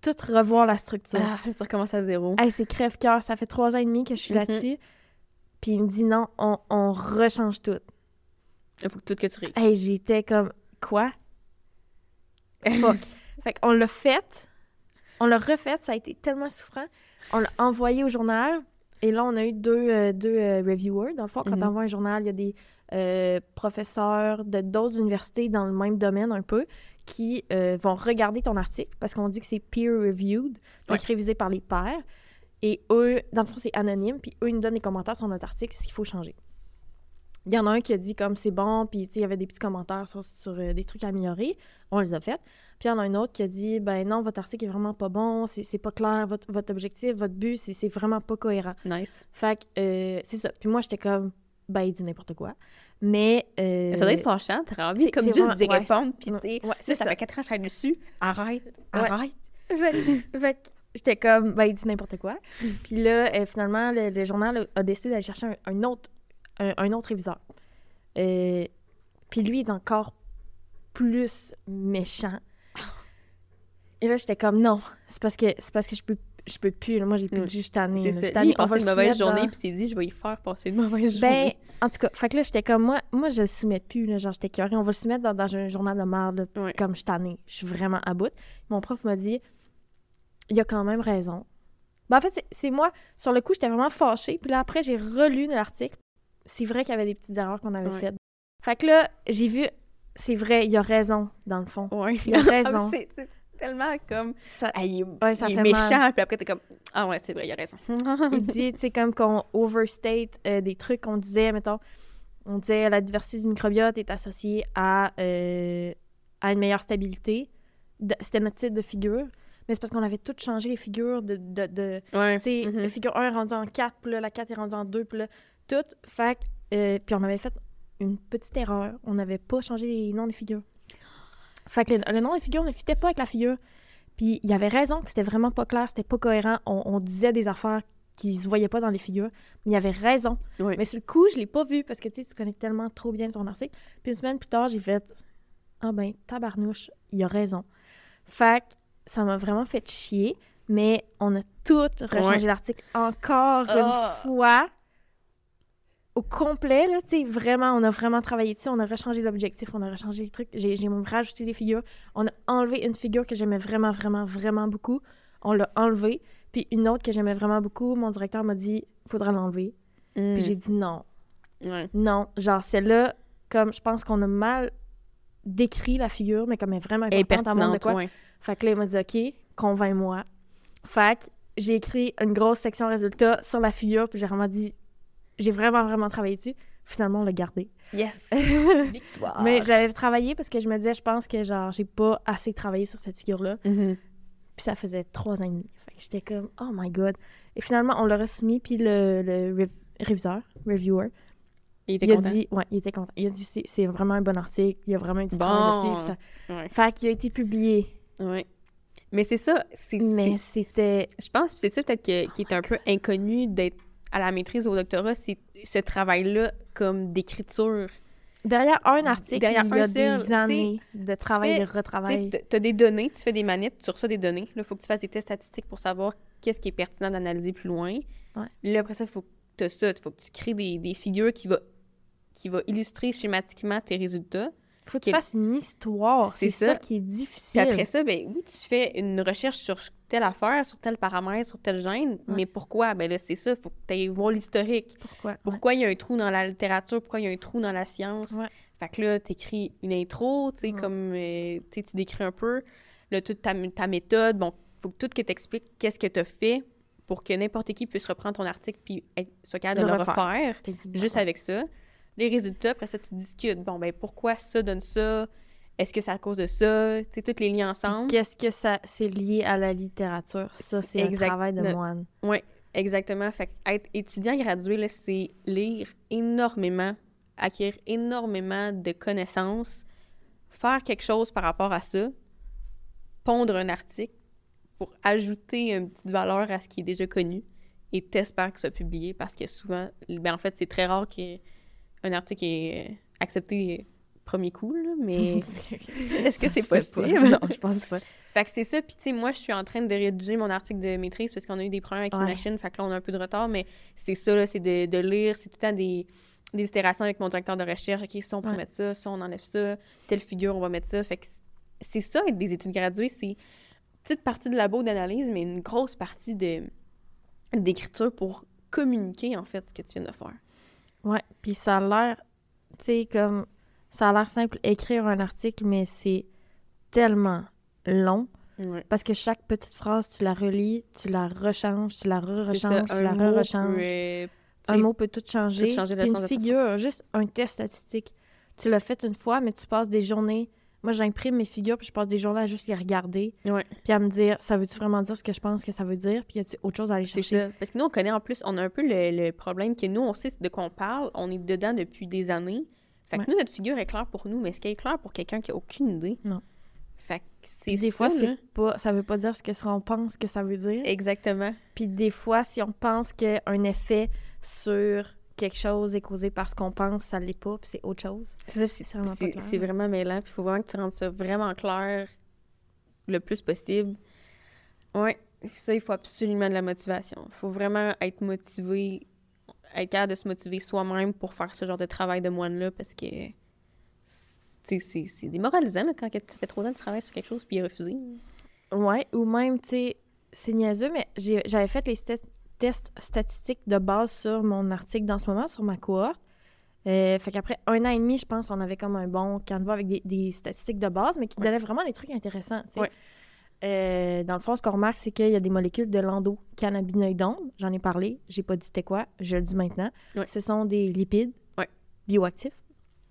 tout revoir la structure. Ah, tu recommences à zéro. Hey, c'est crève-cœur. Ça fait trois ans et demi que je suis Mhm. là-dessus. Puis il me dit non, on, on rechange tout. Il faut que tout que tu réussisses. Hey, j'étais comme quoi? Fuck. Fait qu'on l'a fait. On l'a refait. Ça a été tellement souffrant. On l'a envoyé au journal. Et là, on a eu deux, euh, deux euh, reviewers. Dans le fond, quand Mhm. on envoie un journal, il y a des euh, professeurs de d'autres universités dans le même domaine un peu qui vont regarder ton article parce qu'on dit que c'est peer-reviewed, donc Ouais. révisé par les pairs. Et eux, dans le fond, c'est anonyme. Puis eux, ils nous donnent des commentaires sur notre article, ce qu'il faut changer. Il y en a un qui a dit comme c'est bon, puis il y avait des petits commentaires sur, sur, des trucs à améliorer. On les a fait. Puis il y en a un autre qui a dit ben non, votre article est vraiment pas bon, c'est c'est pas clair, votre, votre objectif, votre but, c'est c'est vraiment pas cohérent. Nice. Fait que euh, c'est ça. Puis moi, j'étais comme ben, il dit n'importe quoi. Mais. euh, Ça doit être fâchant. T'aurais envie c'est- comme juste vraiment- d'y ouais. répondre, puis Ouais. tu sais, Ouais, ça, c'est ça ça. fait quatre ans que je dessus. Arrête, Ouais. arrête. fait, que- j'étais comme, ben, il dit n'importe quoi. Puis là, euh, finalement, le, le journal a, a décidé d'aller chercher un, un autre, un, un autre réviseur. Euh, puis lui est encore plus méchant. Et là, j'étais comme, non, c'est parce que c'est parce que je peux, je peux plus. là. moi, j'ai plus de jus, je C'est ça. Lui, il On va une mauvaise journée, dans- puis s'est dit, je vais y faire passer une mauvaise Ben, journée. en tout cas, fait que là, j'étais comme, moi, moi je le soumets plus, là, genre, j'étais curée. On va le soumettre dans, dans un journal de merde, comme je suis tannée. Je suis vraiment à bout. Mon prof m'a dit, il a quand même raison. Ben, en fait, c'est- moi, sur le coup, j'étais vraiment fâchée. Puis là, après, j'ai relu l'article. C'est vrai qu'il y avait des petites erreurs qu'on avait faites. Fait que là, j'ai vu, c'est vrai, il a raison, dans le fond. Ouais. Il a raison. c'est tellement comme. Ça, Ah, il Ouais, ça il est fait méchant, mal. puis après, t'es comme. Ah ouais, c'est vrai, il a raison. il dit, tu sais, comme qu'on overstate euh, des trucs qu'on disait, mettons, on disait la diversité du microbiote est associée à, euh, à une meilleure stabilité. C'était notre titre de figure. Mais c'est parce qu'on avait tout changé les figures de... de, de ouais. tu sais, la figure 1 est rendue en 4, puis là, la 4 est rendue en 2, puis là, tout. Fait euh, puis on avait fait une petite erreur. On n'avait pas changé les noms des figures. Fait que le, le nom des figures ne fitait pas avec la figure. Puis il y avait raison que c'était vraiment pas clair, c'était pas cohérent. On, on disait des affaires qui se voyaient pas dans les figures. Mais il y avait raison. Mais sur le coup, je l'ai pas vu parce que tu sais, tu connais tellement trop bien ton article. Puis une semaine plus tard, j'ai fait Ah ben, tabarnouche, il a raison. Fait que ça m'a vraiment fait chier. Mais on a tout rechangé l'article encore Ah. une fois. Au complet, là, tu sais, vraiment, on a vraiment travaillé dessus. On a rechangé l'objectif, on a rechangé les trucs. J'ai j'ai même rajouté les figures. On a enlevé une figure que j'aimais vraiment, vraiment, vraiment beaucoup. On l'a enlevée. Puis une autre que j'aimais vraiment beaucoup, mon directeur m'a dit faudra l'enlever. Mm. Puis j'ai dit non. Ouais. Non, genre celle-là, comme je pense qu'on a mal décrit la figure, mais comme elle est vraiment importante à de quoi. ouais. Fait que là, il m'a dit OK, convainc-moi. Fait que j'ai écrit une grosse section résultat sur la figure, puis j'ai vraiment dit j'ai vraiment, vraiment travaillé dessus. Finalement, on l'a gardé. Yes! Victoire! Mais j'avais travaillé parce que je me disais, je pense que genre, j'ai pas assez travaillé sur cette figure-là. Mhm. Puis ça faisait trois ans et demi. Fait que j'étais comme, oh my god. Et finalement, on l'a soumis, puis le, le rev- réviseur, reviewer, Il était il a content. dit, ouais, il était content. Il a dit, c'est vraiment un bon article, il y a vraiment eu du Bon. travail dessus. ça- Ouais. Fait qu'il a été publié. Ouais. Mais c'est ça. Mais c'était. Je pense que c'est ça peut-être qui est un peu inconnu d'être à la maîtrise ou au doctorat, c'est ce travail-là comme d'écriture. Derrière un article, Derrière il y a un seul, des années de travail, fais- de retravail. Tu as des données, tu fais des manips, tu reçois des données. Là, il faut que tu fasses des tests statistiques pour savoir qu'est-ce qui est pertinent d'analyser plus loin. Ouais. Là, après ça, il faut que tu as ça. Il faut que tu crées des, des figures qui va, qui va illustrer schématiquement tes résultats. Faut que tu fasses une histoire. C'est ça. ça. qui est Puis difficile. après ça, ben oui, tu fais une recherche sur telle affaire, sur tel paramètre, sur tel gène. Mais pourquoi? Ben là, c'est ça, il faut que tu ailles voir l'historique. Pourquoi? Ouais. Pourquoi il y a un trou dans la littérature? Pourquoi il y a un trou dans la science? Ouais. Fait que là, t'écris une intro, tu sais, comme, euh, tu décris un peu. Là, toute ta, ta méthode. Bon, faut que tout que tu expliques qu'est-ce que tu as fait pour que n'importe qui puisse reprendre ton article puis être, soit capable de Le le refaire. juste avec ça. Les résultats, après ça, tu discutes. Bon, ben pourquoi ça donne ça? Est-ce que c'est à cause de ça? Tu sais, tous les liens ensemble. Qu'est-ce que ça c'est lié à la littérature? Ça c'est un travail de Ne- moine. Exactement. Fait être étudiant gradué, là, c'est lire énormément, acquérir énormément de connaissances, faire quelque chose par rapport à ça, pondre un article pour ajouter une petite valeur à ce qui est déjà connu et t'espères que ça soit publié parce que souvent, ben en fait, c'est très rare qu'un article est accepté premier coup, là, mais est-ce que c'est possible? Non, je pense pas. Fait que c'est ça. Puis, tu sais, moi, je suis en train de rédiger mon article de maîtrise parce qu'on a eu des problèmes avec Ouais. une machine. Fait que là, on a un peu de retard. Mais c'est ça, là, c'est de, de lire. C'est tout le temps des, des itérations avec mon directeur de recherche. OK, ça, on peut Ouais. mettre ça. Ça, on enlève ça. Telle figure, on va mettre ça. Fait que c'est ça, être des études graduées. C'est une petite partie de labo d'analyse, mais une grosse partie de d'écriture pour communiquer, en fait, ce que tu viens de faire. Ouais, puis ça a l'air, tu sais, comme, ça a l'air simple, écrire un article, mais c'est tellement long, Ouais. parce que chaque petite phrase, tu la relis, tu la rechanges, tu la re-rechanges, tu la re-rechanges. peut, Un mot peut tout changer. tout changer une figure, juste un test statistique. Tu l'as fait une fois, mais tu passes des journées. Moi, j'imprime mes figures, puis je passe des journées à juste les regarder, Ouais. puis à me dire, ça veut-tu vraiment dire ce que je pense que ça veut dire, puis y a-tu autre chose à aller C'est chercher? ça. Parce que nous, on connaît en plus, on a un peu le, le problème que nous, on sait de quoi on parle, on est dedans depuis des années. Fait que Ouais. nous, notre figure est claire pour nous, mais est-ce qu'elle est claire pour quelqu'un qui a aucune idée? Non. Fait que c'est des ça, fois, c'est pas, ça veut pas dire ce que ce qu'on pense que ça veut dire. Exactement. Puis des fois, si on pense qu'un effet sur quelque chose est causé par ce qu'on pense, ça l'est pas, puis c'est autre chose. C'est ça, C'est vraiment c'est vraiment mêlant, puis il faut vraiment que tu rendes ça vraiment clair le plus possible. Ouais, ça, il faut absolument de la motivation. Il faut vraiment être motivé, être capable de se motiver soi-même pour faire ce genre de travail de moine-là, parce que c'est- démoralisant quand tu fais trop ans de travail sur quelque chose puis il est refusé. Ouais, ou même, tu sais, c'est niaiseux, mais j'avais fait les tests, tests statistiques de base sur mon article dans ce moment, sur ma cohorte. Euh, fait qu'après un an et demi, je pense, on avait comme un bon canevas avec des, des statistiques de base, mais qui Ouais. donnaient vraiment des trucs intéressants. Ouais. Euh, dans le fond, ce qu'on remarque, c'est qu'il y a des molécules de l'endocannabinoïdone. J'en ai parlé, j'ai pas dit c'était quoi, je le dis maintenant. Ouais. Ce sont des lipides bioactifs.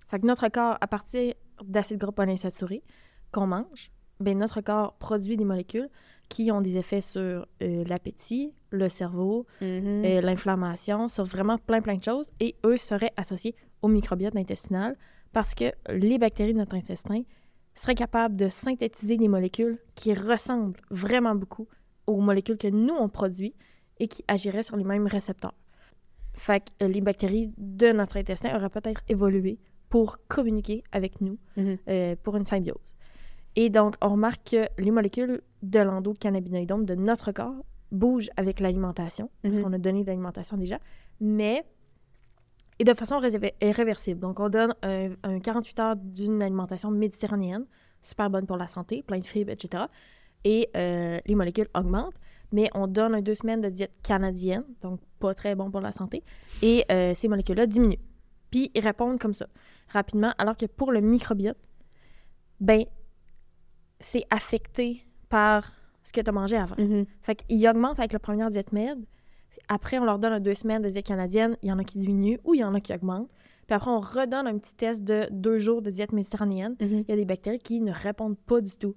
Fait que notre corps, à partir d'acides gras polyinsaturés qu'on mange, ben notre corps produit des molécules qui ont des effets sur euh, l'appétit, le cerveau, Mhm. euh, l'inflammation, sur vraiment plein, plein de choses. Et eux seraient associés au microbiote intestinal parce que les bactéries de notre intestin seraient capables de synthétiser des molécules qui ressemblent vraiment beaucoup aux molécules que nous, on produit et qui agiraient sur les mêmes récepteurs. Fait que euh, les bactéries de notre intestin auraient peut-être évolué pour communiquer avec nous Mhm. euh, pour une symbiose. Et donc, on remarque que les molécules de l'endocannabinoïdome de notre corps bougent avec l'alimentation, parce Mhm. qu'on a donné de l'alimentation déjà, mais et de façon réservé- réversible. Donc, on donne un, un 48 heures d'une alimentation méditerranéenne, super bonne pour la santé, plein de fibres, etc. Et euh, les molécules augmentent, mais on donne un deux semaines de diète canadienne, donc pas très bon pour la santé, et euh, ces molécules-là diminuent. Puis, ils répondent comme ça, rapidement, alors que pour le microbiote, ben, c'est affecté par ce que tu as mangé avant. Mhm. Fait qu'ils augmentent avec la première diète med. Après, on leur donne deux semaines de diète canadienne. Il y en a qui diminuent ou il y en a qui augmentent. Puis après, on redonne un petit test de deux jours de diète méditerranéenne. Mhm. Il y a des bactéries qui ne répondent pas du tout.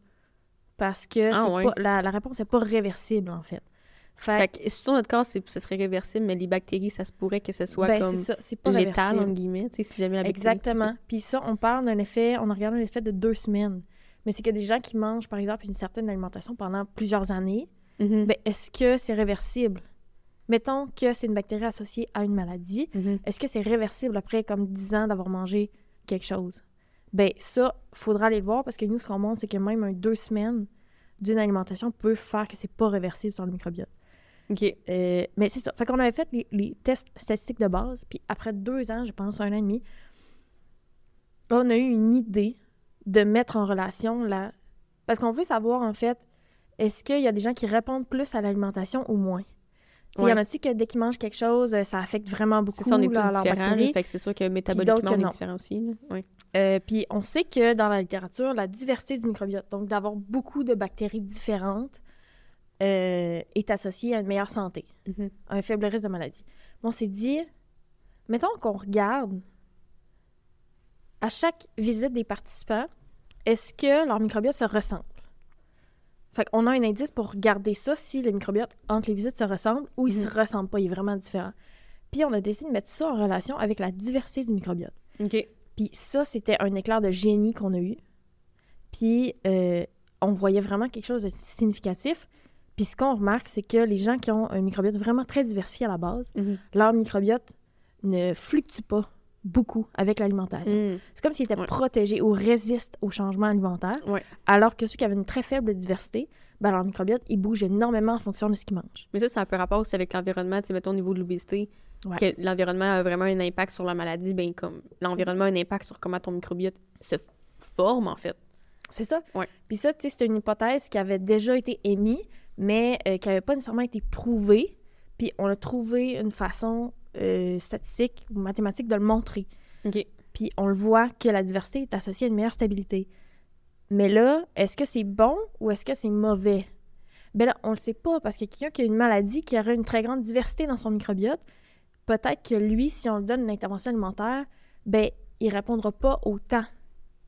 Parce que Ah c'est ouais. pas, la, la réponse n'est pas réversible, en fait. Fait, Fait que sur notre corps, ce serait réversible, mais les bactéries, ça se pourrait que ce soit ben, comme c'est ça, pas létal, entre guillemets, si jamais la bactérie... Exactement. Puis ça, on parle d'un effet, on a regardé un effet de deux semaines. Mais c'est que des gens qui mangent, par exemple, une certaine alimentation pendant plusieurs années, Mhm. ben, est-ce que c'est réversible? Mettons que c'est une bactérie associée à une maladie. Mhm. Est-ce que c'est réversible après comme 10 ans d'avoir mangé quelque chose? Ben ça, faudra aller le voir parce que nous, ce qu'on montre, c'est que même un deux semaines d'une alimentation peut faire que c'est pas réversible sur le microbiote. OK. Euh, mais c'est ça. Fait qu'on avait fait les, les tests statistiques de base, puis après deux ans, je pense un an et demi, on a eu une idée de mettre en relation la... Parce qu'on veut savoir, en fait, est-ce qu'il y a des gens qui répondent plus à l'alimentation ou moins? Il y en a-tu que dès qu'ils mangent quelque chose, euh, ça affecte vraiment beaucoup C'est ça, on est tous différents, fait que c'est sûr que métaboliquement, que on est différents aussi. Ouais. Euh, puis on sait que dans la littérature, la diversité du microbiote, donc d'avoir beaucoup de bactéries différentes, euh, est associée à une meilleure santé, à un faible risque de maladie. Bon, on s'est dit, mettons qu'on regarde à chaque visite des participants, est-ce que leur microbiote se ressemble? Fait qu'on a un indice pour regarder ça, si le microbiote entre les visites se ressemble ou il se Mhm. ressemble pas, il est vraiment différent. Puis on a décidé de mettre ça en relation avec la diversité du microbiote. OK. Puis ça, c'était un éclair de génie qu'on a eu. Puis euh, on voyait vraiment quelque chose de significatif. Puis ce qu'on remarque, c'est que les gens qui ont un microbiote vraiment très diversifié à la base, Mhm. leur microbiote ne fluctue pas beaucoup avec l'alimentation. Mm. C'est comme s'ils étaient Ouais. protégés ou résistent au changement alimentaire. Ouais. Alors que ceux qui avaient une très faible diversité, ben leur microbiote, il bouge énormément en fonction de ce qu'ils mangent. Mais ça, c'est un peu rapport aussi avec l'environnement, tu sais, mettons au niveau de l'obésité, Ouais. que l'environnement a vraiment un impact sur la maladie, ben comme l'environnement a un impact sur comment ton microbiote se forme, en fait. C'est ça. Puis ça, tu sais, c'est une hypothèse qui avait déjà été émise, mais euh, qui n'avait pas nécessairement été prouvée. Puis on a trouvé une façon euh, statistique ou mathématique de le montrer. Puis on le voit que la diversité est associée à une meilleure stabilité. Mais là, est-ce que c'est bon ou est-ce que c'est mauvais? Ben là, on le sait pas parce que quelqu'un qui a une maladie qui aurait une très grande diversité dans son microbiote, peut-être que lui, si on lui donne une intervention alimentaire, ben il répondra pas autant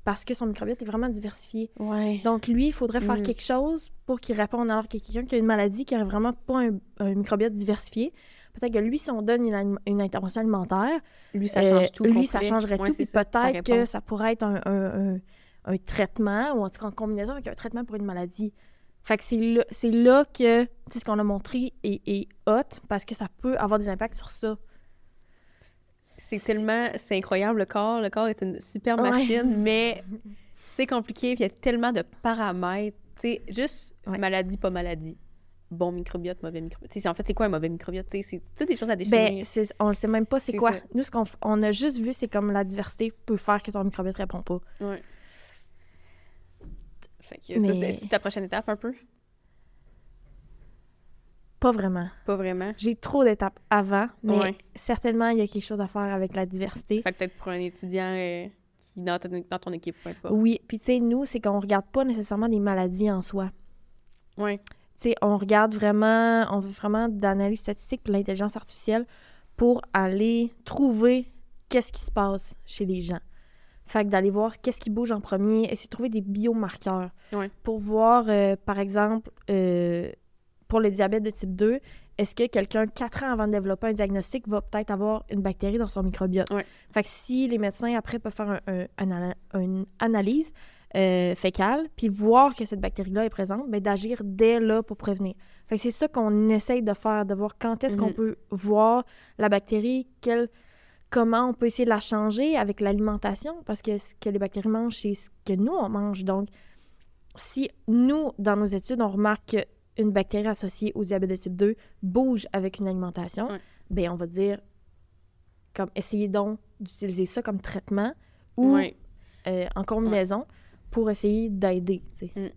parce que son microbiote est vraiment diversifié. Ouais. Donc lui, il faudrait faire Mm. quelque chose pour qu'il réponde alors que quelqu'un qui a une maladie qui aurait vraiment pas un, un microbiote diversifié, peut-être que lui, si on donne une, intervention alimentaire, Lui, ça euh, change tout. Lui, complet. ça changerait Ouais, tout. Puis peut-être que ça pourrait être un, un- un- un traitement, ou en tout cas en combinaison avec un traitement pour une maladie. Fait que c'est là, c'est là que ce qu'on a montré est, est hot parce que ça peut avoir des impacts sur ça. C'est tellement... C'est incroyable, le corps. Le corps est une super Ouais. machine, mais c'est compliqué, il y a tellement de paramètres. Tu sais, juste Ouais. maladie, pas maladie. Bon microbiote, mauvais microbiote. En fait, c'est quoi un mauvais microbiote? C'est toutes des choses à définir. Ben, c'est- on ne sait même pas c'est quoi. ça. Nous, ce qu'on on a juste vu, c'est comme la diversité peut faire que ton microbiote répond pas. Ouais. Fait que Mais- c'est ta prochaine étape un peu? Pas vraiment. Pas vraiment? J'ai trop d'étapes avant, mais Ouais. certainement, il y a quelque chose à faire avec la diversité. Fait que peut-être pour un étudiant euh, qui dans ton, dans ton équipe, peu importe. Oui, puis tu sais, nous, c'est qu'on regarde pas nécessairement des maladies en soi. Ouais. Sais, on regarde vraiment, on veut vraiment de l'analyse statistique et l'intelligence artificielle pour aller trouver qu'est-ce qui se passe chez les gens. Fait que d'aller voir qu'est-ce qui bouge en premier, essayer de trouver des biomarqueurs Ouais. pour voir, euh, par exemple, euh, pour le diabète de type 2, est-ce que quelqu'un, quatre ans avant de développer un diagnostic, va peut-être avoir une bactérie dans son microbiote? Ouais. Fait que si les médecins, après, peuvent faire un- un- un ana- une analyse euh, fécale, puis voir que cette bactérie-là est présente, ben, d'agir dès là pour prévenir. Fait que c'est ça qu'on essaye de faire, de voir quand est-ce qu'on Mhm. peut voir la bactérie, quelle, comment on peut essayer de la changer avec l'alimentation, parce que ce que les bactéries mangent, c'est ce que nous, on mange. Donc, si nous, dans nos études, on remarque qu'une bactérie associée au diabète de type 2 bouge avec une alimentation, ben on va dire, comme, essayez donc d'utiliser ça comme traitement ou euh, en combinaison pour essayer d'aider, tu sais.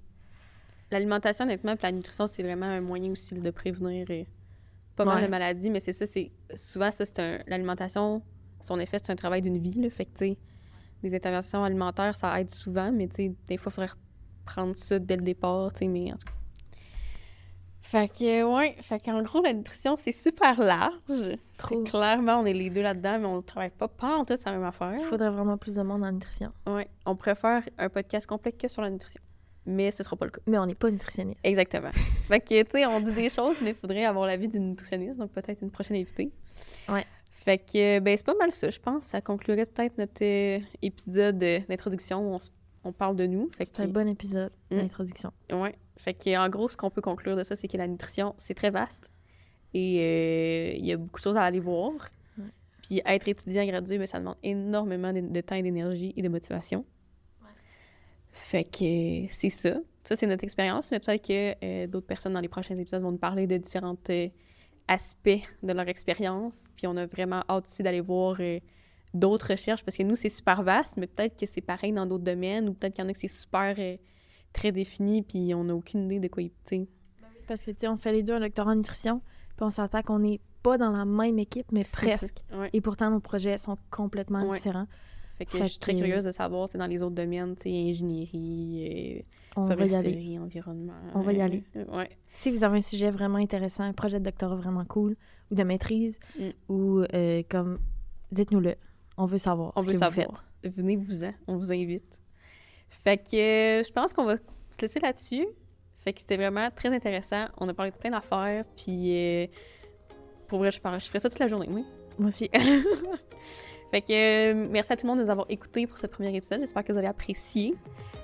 L'alimentation, honnêtement, puis la nutrition, c'est vraiment un moyen aussi de prévenir euh, pas mal Ouais. de maladies, mais c'est ça, c'est souvent ça, c'est l'alimentation, son effet, c'est un travail d'une vie, là, fait que, tu sais, des interventions alimentaires, ça aide souvent, mais, tu sais, des fois, il faudrait prendre ça dès le départ, tu sais, mais en tout cas. Fait que, ouais, fait qu'en gros, la nutrition, c'est super large. Trop. Clairement, on est les deux là-dedans, mais on travaille pas pas en tout la même affaire. Il faudrait vraiment plus de monde en nutrition. Ouais, on préfère un podcast complet que sur la nutrition. Mais ce sera pas le cas. Mais on n'est pas nutritionniste. Exactement. fait que, tu sais, on dit des choses, mais il faudrait avoir l'avis d'une nutritionniste, donc peut-être une prochaine invitée. Ouais. Fait que, ben, c'est pas mal ça, je pense. Ça conclurait peut-être notre euh, épisode euh, d'introduction où on, s- on parle de nous. C'est que, un bon épisode Mm. d'introduction. ouais. Fait que, en gros, ce qu'on peut conclure de ça, c'est que la nutrition, c'est très vaste. Et euh, il y a beaucoup de choses à aller voir. Ouais. Puis être étudiant gradué, ben, ça demande énormément de, de temps et d'énergie et de motivation. Fait que c'est ça. Ça, c'est notre expérience, mais peut-être que euh, d'autres personnes dans les prochains épisodes vont nous parler de différents euh, aspects de leur expérience. Puis on a vraiment hâte aussi d'aller voir d'autres recherches parce que nous, c'est super vaste, mais peut-être que c'est pareil dans d'autres domaines ou peut-être qu'il y en a que c'est super euh, très défini puis on n'a aucune idée de quoi tu sais. Parce que, tu sais, on fait les deux un doctorat en nutrition, puis on s'entend qu'on n'est pas dans la même équipe, mais presque. Ouais. Et pourtant, nos projets sont complètement Ouais. différents. Fait que Fait je suis très que- curieuse de savoir, c'est dans les autres domaines, tu sais, ingénierie, On euh, aller. foresterie, environnement. On va y aller. Euh, ouais. Si vous avez un sujet vraiment intéressant, un projet de doctorat vraiment cool, ou de maîtrise, Mm. ou euh, comme, dites-nous-le. On veut savoir. On ce veut que vous savoir. Venez-vous-en, on vous invite. Fait que euh, je pense qu'on va se laisser là-dessus. Fait que c'était vraiment très intéressant. On a parlé de plein d'affaires, puis euh, pour vrai, je, parle, je ferais ça toute la journée, oui. Moi aussi. Fait que euh, merci à tout le monde de nous avoir écoutés pour ce premier épisode. J'espère que vous avez apprécié.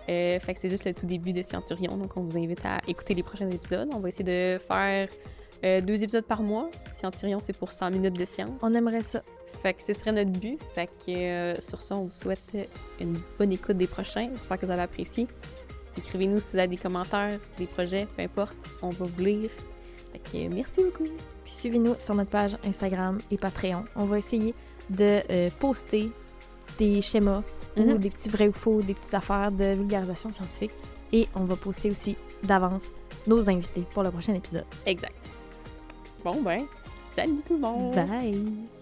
Euh, fait que c'est juste le tout début de Scienturion, donc on vous invite à écouter les prochains épisodes. On va essayer de faire deux épisodes par mois. Scienturion, c'est pour 100 minutes de science. On aimerait ça. Fait que ce serait notre but. Fait que euh, sur ça, on vous souhaite une bonne écoute des prochains. J'espère que vous avez apprécié. Écrivez-nous si vous avez des commentaires, des projets, peu importe. On va vous lire. Fait que euh, merci beaucoup. Puis suivez-nous sur notre page Instagram et Patreon. On va essayer de euh, poster des schémas ou Mhm. des petits vrais ou faux, des petites affaires de vulgarisation scientifique. Et on va poster aussi d'avance nos invités pour le prochain épisode. Exact. Bon ben, salut tout le monde! Bye!